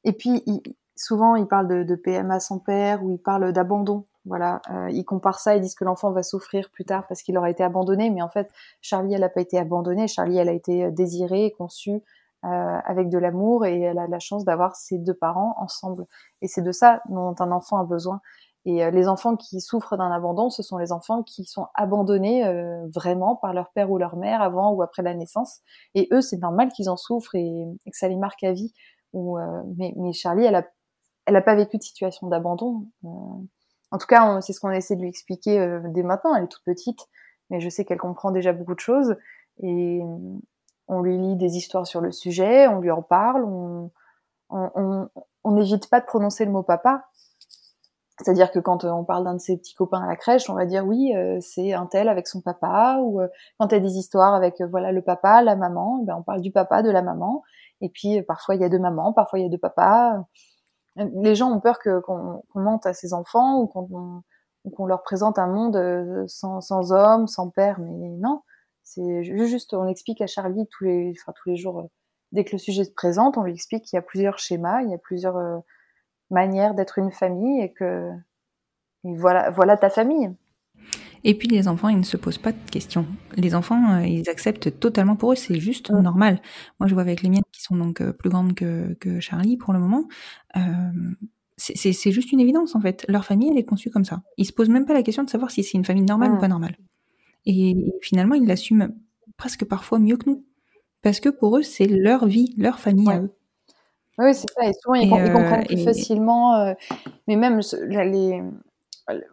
et puis ils- souvent ils parlent de, de PMA sans père ou ils parlent d'abandon. Voilà, euh, ils comparent ça, ils disent que l'enfant va souffrir plus tard parce qu'il aura été abandonné, mais en fait, Charlie, elle n'a pas été abandonnée. Charlie, elle a été désirée, conçue avec de l'amour et elle a la chance d'avoir ses deux parents ensemble. Et c'est de ça dont un enfant a besoin. Et les enfants qui souffrent d'un abandon, ce sont les enfants qui sont abandonnés vraiment par leur père ou leur mère avant ou après la naissance. Et eux, c'est normal qu'ils en souffrent et, que ça les marque à vie. Ou, mais, Charlie, elle a, elle a pas vécu de situation d'abandon. en tout cas, c'est ce qu'on essaie de lui expliquer dès maintenant. Elle est toute petite, mais je sais qu'elle comprend déjà beaucoup de choses. Et on lui lit des histoires sur le sujet, on lui en parle, on n'hésite pas de prononcer le mot papa. C'est-à-dire que quand on parle d'un de ses petits copains à la crèche, on va dire oui, euh, c'est un tel avec son papa, ou euh, quand il y a des histoires avec euh, voilà le papa, la maman, ben on parle du papa, de la maman, et puis parfois il y a deux mamans, parfois il y a deux papas. Les gens ont peur qu'on mente à ses enfants ou qu'on qu'on leur présente un monde sans, sans homme, sans père, mais non, c'est juste, on explique à Charlie tous les, enfin, tous les jours, euh, dès que le sujet se présente, on lui explique qu'il y a plusieurs schémas, il y a plusieurs euh, manières d'être une famille et que voilà, voilà ta famille. Et puis les enfants, ils ne se posent pas de questions. Les enfants, euh, ils acceptent totalement pour eux, c'est juste mm. normal. Moi, je vois avec les miennes qui sont donc plus grandes que, que Charlie pour le moment. c'est juste une évidence en fait. Leur famille, elle est conçue comme ça. Ils se posent même pas la question de savoir si c'est une famille normale ou mm. pas normale. Et finalement, ils l'assument presque parfois mieux que nous. Parce que pour eux, c'est leur vie, leur famille à eux. Oui, c'est ça. Et souvent, ils, euh, comprennent plus facilement. Euh, mais même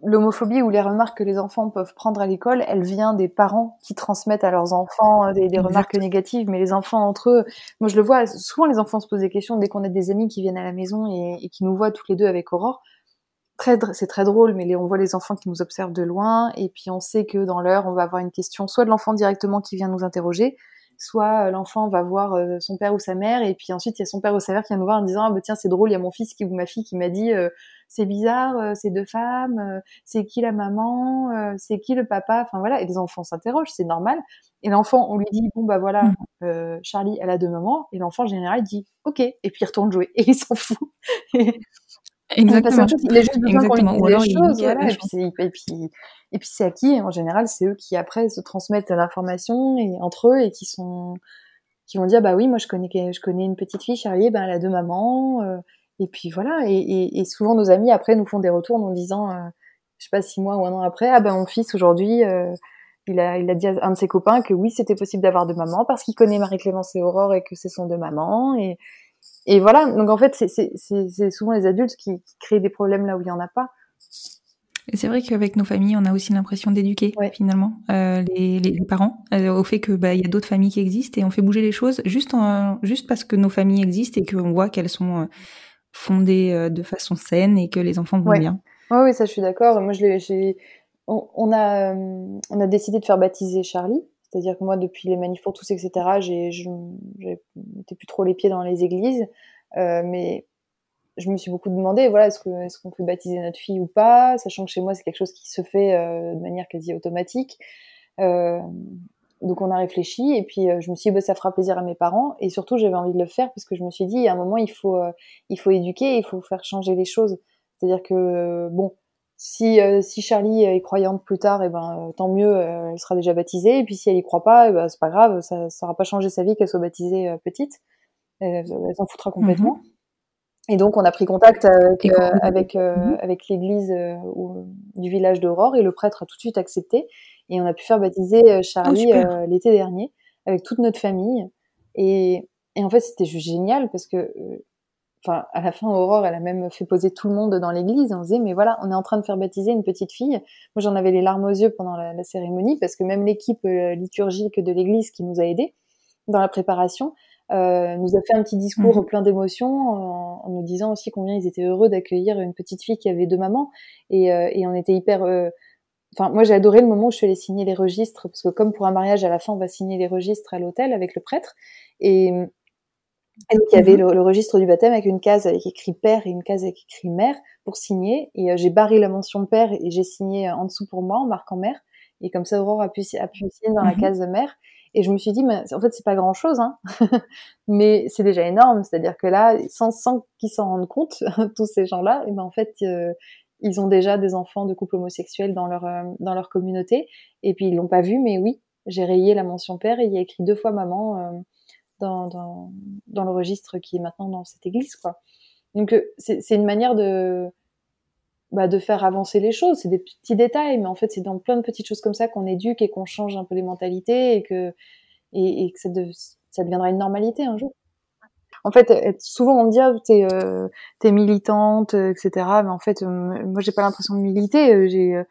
l'homophobie ou les remarques que les enfants peuvent prendre à l'école, elle vient des parents qui transmettent à leurs enfants euh, des, remarques négatives. Mais les enfants entre eux, moi je le vois, souvent les enfants se posent des questions dès qu'on a des amis qui viennent à la maison et, et qui nous voient toutes les deux avec Aurore c'est très drôle, mais on voit les enfants qui nous observent de loin, et puis on sait que dans l'heure, on va avoir une question, soit de l'enfant directement qui vient nous interroger, soit euh, l'enfant va voir euh, son père ou sa mère, et puis ensuite il y a son père ou sa mère qui vient nous voir en disant ah bah tiens c'est drôle, il y a mon fils qui, ou ma fille qui m'a dit euh, c'est bizarre, c'est deux femmes, c'est qui la maman, c'est qui le papa, enfin voilà, et les enfants s'interrogent, c'est normal. Et l'enfant, on lui dit bon bah voilà, mmh. Charlie elle a deux mamans, et l'enfant en général dit ok, et puis il retourne jouer, et il s'en fout. Exactement. il a juste besoin qu'on lui dise les choses, voilà, et, puis et, puis, et puis c'est à qui En général, c'est eux qui après se transmettent l'information et entre eux et qui sont qui vont dire bah oui, moi je connais je connais une petite fille Charlie, ben elle a deux mamans, euh, et puis voilà. Et, et, souvent nos amis après nous font des retours en disant, euh, je sais pas six mois ou un an après, ah ben mon fils aujourd'hui. Euh, il a, il a dit à un de ses copains que oui, c'était possible d'avoir deux mamans parce qu'il connaît Marie-Clémence et Aurore et que ce sont deux mamans. Et, et voilà, donc en fait, c'est souvent les adultes qui, créent des problèmes là où il n'y en a pas. Et c'est vrai qu'avec nos familles, on a aussi l'impression d'éduquer finalement euh, les, les, parents euh, au fait que bah il y a d'autres familles qui existent et on fait bouger les choses juste en, juste parce que nos familles existent et qu'on voit qu'elles sont euh, fondées de façon saine et que les enfants vont bien. Oui, oui, ça je suis d'accord. Moi, je on, on, a on a décidé de faire baptiser Charlie c'est-à-dire que moi, depuis les manifs pour tous, etc., j'ai, je n'étais plus trop les pieds dans les églises. Euh, mais je me suis beaucoup demandé, voilà, est-ce, qu'on peut baptiser notre fille ou pas, sachant que chez moi, c'est quelque chose qui se fait euh, de manière quasi automatique. Euh, donc on a réfléchi et puis je me suis dit bah, ça fera plaisir à mes parents et surtout j'avais envie de le faire parce que je me suis dit à un moment il faut il faut éduquer, il faut faire changer les choses. C'est-à-dire que bon, si, euh, si Charlie est croyante plus tard, et eh ben euh, tant mieux, euh, elle sera déjà baptisée. Et puis si elle y croit pas, eh ben c'est pas grave, ça n'aura pas changé sa vie qu'elle soit baptisée petite. Elle, s'en foutra complètement. Mhm. Et donc on a pris contact avec avec, mhm. avec l'église du village d'Aurore et le prêtre a tout de suite accepté et on a pu faire baptiser Charlie oh, l'été dernier avec toute notre famille. Et, et en fait c'était juste génial parce que enfin, à la fin, Aurore, elle a même fait poser tout le monde dans l'église. On disait, mais voilà, on est en train de faire baptiser une petite fille. Moi, j'en avais les larmes aux yeux pendant la, cérémonie parce que même l'équipe euh, liturgique de l'église qui nous a aidés dans la préparation euh, nous a fait un petit discours mmh. plein d'émotions en, nous disant aussi combien ils étaient heureux d'accueillir une petite fille qui avait deux mamans et, euh, et on était hyper Enfin, moi, j'ai adoré le moment où je suis allée signer les registres, parce que comme pour un mariage, à la fin, on va signer les registres à l'hôtel avec le prêtre. Et, et donc, il y avait mhm. le, registre du baptême avec une case avec écrit père et une case avec écrit mère pour signer. Et euh, j'ai barré la mention père et j'ai signé euh, en dessous pour moi en marquant mère. Et comme ça, Aurore a pu, a pu signer dans la mhm. case mère. Et je me suis dit, mais en fait, c'est pas grand chose, hein. mais c'est déjà énorme. C'est-à-dire que là, sans, sans qu'ils s'en rendent compte, tous ces gens-là, et ben en fait, euh, ils ont déjà des enfants de couple homosexuels dans leur dans leur communauté. Et puis ils l'ont pas vu, mais oui, j'ai rayé la mention père et il y a écrit deux fois maman dans, dans, le registre qui est maintenant dans cette église, quoi. Donc euh, c'est une manière de bah, de faire avancer les choses. C'est des petits détails, mais en fait c'est dans plein de petites choses comme ça qu'on éduque et qu'on change un peu les mentalités et que et, que ça, de, ça deviendra une normalité un jour. En fait, souvent on me dit ah, t'es euh, militante, etc. Mais en fait, moi j'ai pas l'impression de militer. J'ai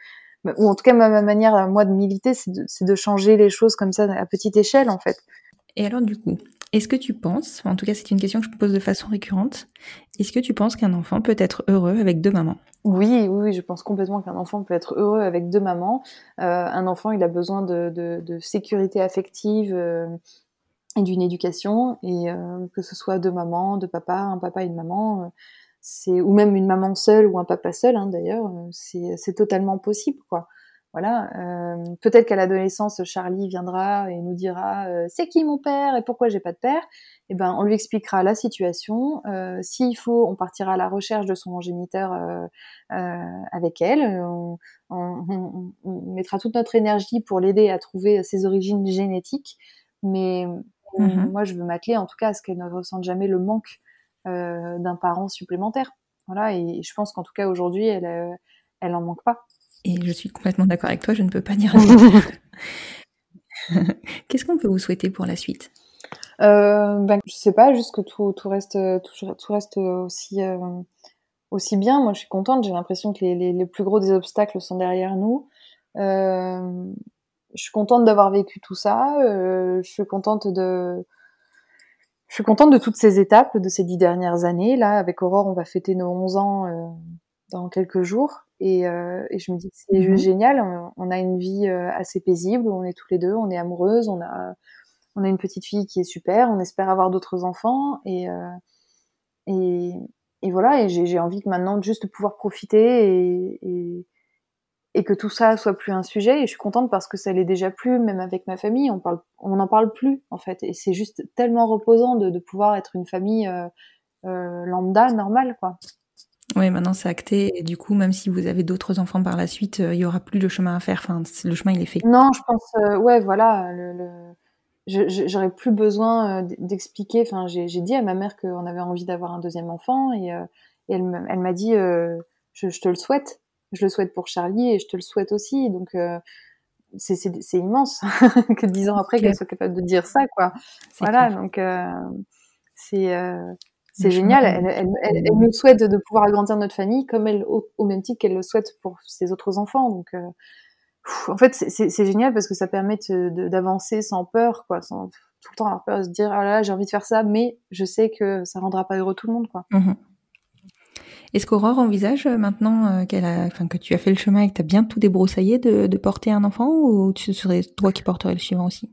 ou en tout cas ma, manière moi de militer, c'est de, de, changer les choses comme ça à petite échelle en fait. Et alors du coup, est-ce que tu penses, en tout cas c'est une question que je pose de façon récurrente, est-ce que tu penses qu'un enfant peut être heureux avec deux mamans? Oui, oui, je pense complètement qu'un enfant peut être heureux avec deux mamans. Euh, un enfant, il a besoin de, sécurité affective euh, et d'une éducation, et euh, que ce soit deux mamans, deux papas, un papa et une maman, ou même une maman seule ou un papa seul, hein, d'ailleurs, c'est totalement possible, quoi. Voilà. Euh, Peut-être qu'à l'adolescence, Charlie viendra et nous dira euh, c'est qui mon père et pourquoi j'ai pas de père? Et eh ben, on lui expliquera la situation. Euh, S'il faut, on partira à la recherche de son géniteur euh, euh, avec elle. On, on, on, mettra toute notre énergie pour l'aider à trouver ses origines génétiques. Mais mm-hmm. moi, je veux m'atteler en tout cas à ce qu'elle ne ressente jamais le manque d'un parent supplémentaire. Voilà. Et, je pense qu'en tout cas aujourd'hui, elle, elle en manque pas. Et je suis complètement d'accord avec toi, je ne peux pas dire Qu'est-ce qu'on peut vous souhaiter pour la suite? Euh, ben, Je sais pas, juste que tout, tout reste, tout, tout, reste aussi, euh, aussi bien. Moi, je suis contente. J'ai l'impression que les, les, les, plus gros des obstacles sont derrière nous. Euh, je suis contente d'avoir vécu tout ça. Euh, je suis contente de, je suis contente de toutes ces étapes de ces dix dernières années. Là, avec Aurore, on va fêter nos 11 ans euh, dans quelques jours. Et, euh, et je me dis que c'est mmh génial. On, a une vie euh, assez paisible. On est tous les deux, on est amoureuses, on a, on a une petite fille qui est super. On espère avoir d'autres enfants. Et, euh, et, et, voilà. Et j'ai envie que maintenant juste de pouvoir profiter et, et, que tout ça soit plus un sujet. Et je suis contente parce que ça l'est déjà plus, même avec ma famille. On parle, on n'en parle plus en fait. Et c'est juste tellement reposant de, de pouvoir être une famille euh lambda, normale, quoi. Oui, maintenant c'est acté. Et du coup, même si vous avez d'autres enfants par la suite, euh, il y aura plus de chemin à faire. Enfin, le chemin, il est fait. Non, je pense, euh, ouais, voilà. Le, le... J'aurais plus besoin euh, d'expliquer. Enfin, j'ai dit à ma mère qu'on avait envie d'avoir un deuxième enfant et, et elle, m'a dit je, je, te le souhaite. Je le souhaite pour Charlie et je te le souhaite aussi. Donc, c'est immense que dix ans après qu'elle soit capable de dire ça, quoi. Voilà, donc c'est c'est génial. Elle, elle, elle, nous souhaite de pouvoir agrandir notre famille comme elle, au, même titre qu'elle le souhaite pour ses autres enfants. Donc, euh, en fait, c'est génial parce que ça permet d'avancer sans peur, quoi, sans tout le temps avoir peur de se dire ah là, j'ai envie de faire ça, mais je sais que ça rendra pas heureux tout le monde, quoi. Mmh Est-ce qu'Aurore envisage euh, maintenant euh, qu'elle a, enfin que tu as fait le chemin et que tu as bien tout débroussaillé de, de porter un enfant ou ce serait toi qui porterais le suivant aussi?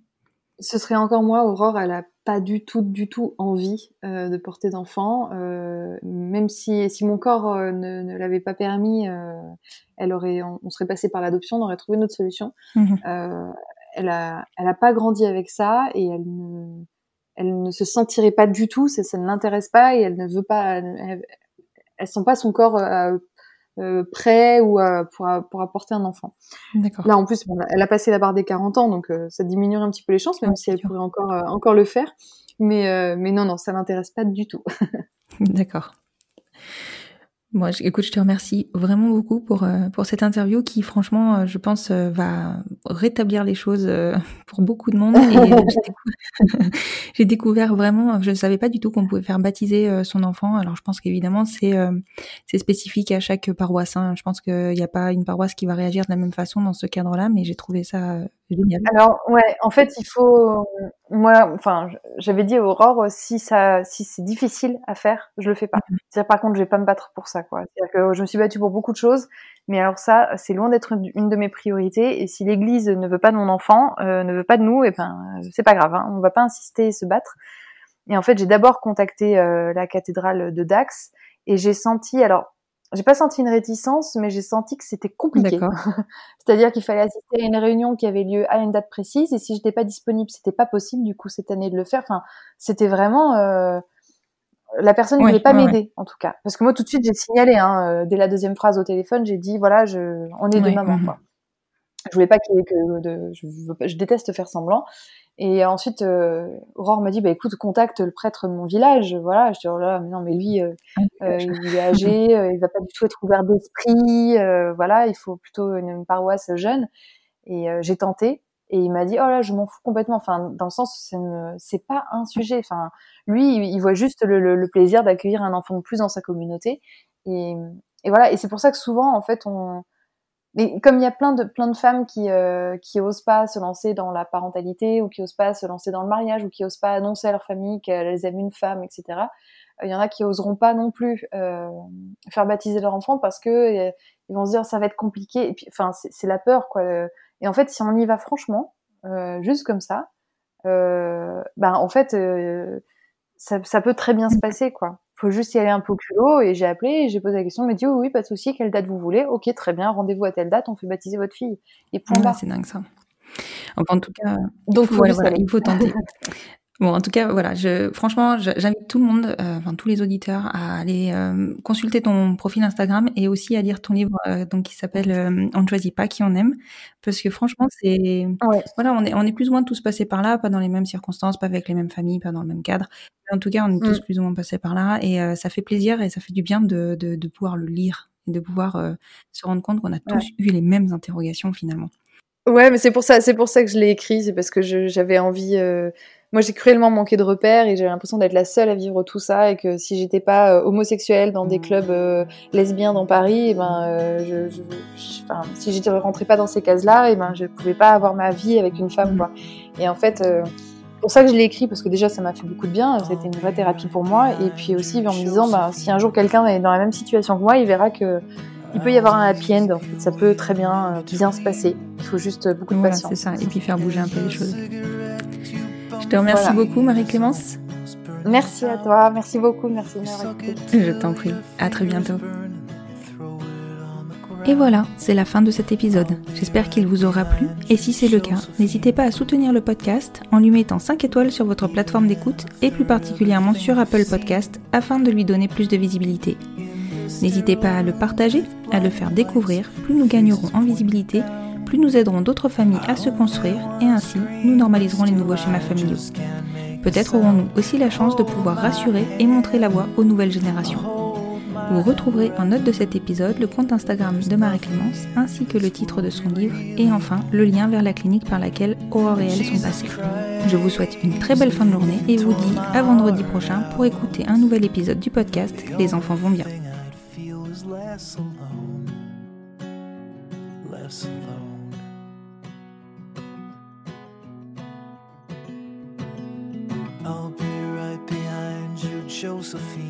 Ce serait encore moi, Aurore, elle a pas du tout, du tout envie euh, de porter d'enfant. Euh, même si, si mon corps euh, ne, ne l'avait pas permis, euh, elle aurait, on, serait passé par l'adoption, on aurait trouvé une autre solution. Mmh elle a, elle a pas grandi avec ça et elle ne, elle ne se sentirait pas du tout, ça, ça ne l'intéresse pas et elle ne veut pas, elle, elle sent pas son corps euh, prêt ou pour, pour apporter un enfant. Là, en plus, elle a passé la barre des 40 ans, donc euh, ça diminue un petit peu les chances, même si elle pourrait encore, euh, encore le faire. Mais, mais non, non, ça m'intéresse pas du tout. D'accord. Moi, écoute, je te remercie vraiment beaucoup pour euh, pour cette interview qui, franchement, euh, je pense, euh, va rétablir les choses pour beaucoup de monde. j'ai découvert vraiment, je ne savais pas du tout qu'on pouvait faire baptiser son enfant. Alors, je pense qu'évidemment, c'est c'est spécifique à chaque paroisse. Hein. Je pense qu'il n'y a pas une paroisse qui va réagir de la même façon dans ce cadre-là, mais j'ai trouvé ça génial. Alors, ouais, en fait, il faut, moi, enfin, j'avais dit à Aurore, si ça, si c'est difficile à faire, je le fais pas. Mm-hmm. C'est-à-dire, par contre, je vais pas me battre pour ça, quoi. C'est-à-dire que je me suis battue pour beaucoup de choses, mais alors ça, c'est loin d'être une de mes priorités. Et si l'Église ne veut pas de mon enfant, euh, ne veut pas de nous, et eh ben, c'est pas grave. Hein, on va pas insister et se battre. Et en fait, j'ai d'abord contacté euh, la cathédrale de Dax et j'ai senti, alors j'ai pas senti une réticence, mais j'ai senti que c'était compliqué. C'est-à-dire qu'il fallait assister à une réunion qui avait lieu à une date précise, et si j'étais pas disponible, c'était pas possible du coup cette année de le faire. Enfin, c'était vraiment euh... la personne ne voulait pas m'aider en tout cas, parce que moi tout de suite j'ai signalé hein, euh, dès la deuxième phrase au téléphone, j'ai dit voilà, je... on est deux mamans quoi. Je voulais pas qu'il y ait que de, je, veux pas, je déteste faire semblant. Et ensuite, euh, Aurore m'a dit, bah écoute, contacte le prêtre de mon village. Voilà, je dis, oh là, mais non, mais lui, euh, ah, euh il est âgé, euh, il va pas du tout être ouvert d'esprit. Euh, voilà, il faut plutôt une, une paroisse jeune. Et j'ai tenté. Et il m'a dit, oh là, je m'en fous complètement. Enfin, dans le sens, c'est pas un sujet. Enfin, lui, il voit juste le, le, le plaisir d'accueillir un enfant de plus dans sa communauté. Et, et voilà. Et c'est pour ça que souvent, en fait, on, mais comme il y a plein de plein de femmes qui euh, qui osent pas se lancer dans la parentalité ou qui osent pas se lancer dans le mariage ou qui osent pas annoncer à leur famille qu'elles aiment une femme, etc. Euh, il y en a qui oseront pas non plus euh, faire baptiser leur enfant parce que euh, ils vont se dire ça va être compliqué. Et puis, enfin, c'est la peur, quoi. Et en fait, si on y va franchement, juste comme ça, ben en fait, ça, ça peut très bien se passer, quoi faut juste y aller un peu au culot. Et j'ai appelé, j'ai posé la question, il m'a dit oui, oui, pas de souci, quelle date vous voulez? Ok, très bien, rendez-vous à telle date, on fait baptiser votre fille. Et point C'est dingue ça. Enfin, en tout cas, donc voilà, il faut tenter. Bon, en tout cas, voilà, je, franchement, j'invite tout le monde, euh, enfin tous les auditeurs, à aller euh, consulter ton profil Instagram et aussi à lire ton livre, euh, donc qui s'appelle On ne choisit pas qui on aime, parce que franchement, c'est, voilà, on est, on est plus ou moins tous passés par là, pas dans les mêmes circonstances, pas avec les mêmes familles, pas dans le même cadre. Mais en tout cas, on est tous mm. plus ou moins passés par là, et ça fait plaisir et ça fait du bien de, de, de pouvoir le lire et de pouvoir se rendre compte qu'on a tous eu les mêmes interrogations finalement. Ouais, mais c'est pour ça, c'est pour ça que je l'ai écrit, c'est parce que j'avais envie moi j'ai cruellement manqué de repères et j'ai l'impression d'être la seule à vivre tout ça et que si j'étais pas euh, homosexuelle dans des clubs euh, lesbiens dans Paris, et eh ben euh, je, je, enfin, si j'étais rentrée pas dans ces cases-là, et eh ben je pouvais pas avoir ma vie avec une femme quoi. Et en fait pour ça que je l'ai écrit parce que déjà ça m'a fait beaucoup de bien, c'était une vraie thérapie pour moi et puis aussi en me disant bah, si un jour quelqu'un est dans la même situation que moi, il verra que il peut y avoir un happy end, en fait. ça peut très bien bien se passer. Il faut juste beaucoup de patience. C'est ça, et puis faire bouger un peu les choses. Je te remercie beaucoup, Marie-Clémence. Merci à toi, merci beaucoup, merci Marie. Je t'en prie, à très bientôt. Et voilà, c'est la fin de cet épisode. J'espère qu'il vous aura plu, et si c'est le cas, n'hésitez pas à soutenir le podcast en lui mettant 5 étoiles sur votre plateforme d'écoute, et plus particulièrement sur Apple Podcast, afin de lui donner plus de visibilité. N'hésitez pas à le partager, à le faire découvrir, plus nous gagnerons en visibilité plus nous aiderons d'autres familles à se construire et ainsi nous normaliserons les nouveaux schémas familiaux. Peut-être aurons-nous aussi la chance de pouvoir rassurer et montrer la voie aux nouvelles générations. Vous retrouverez en note de cet épisode le compte Instagram de Marie-Clémence ainsi que le titre de son livre et enfin le lien vers la clinique par laquelle Aurore et elle sont passées. Je vous souhaite une très belle fin de journée et vous dis à vendredi prochain pour écouter un nouvel épisode du podcast Les enfants vont bien. Josephine.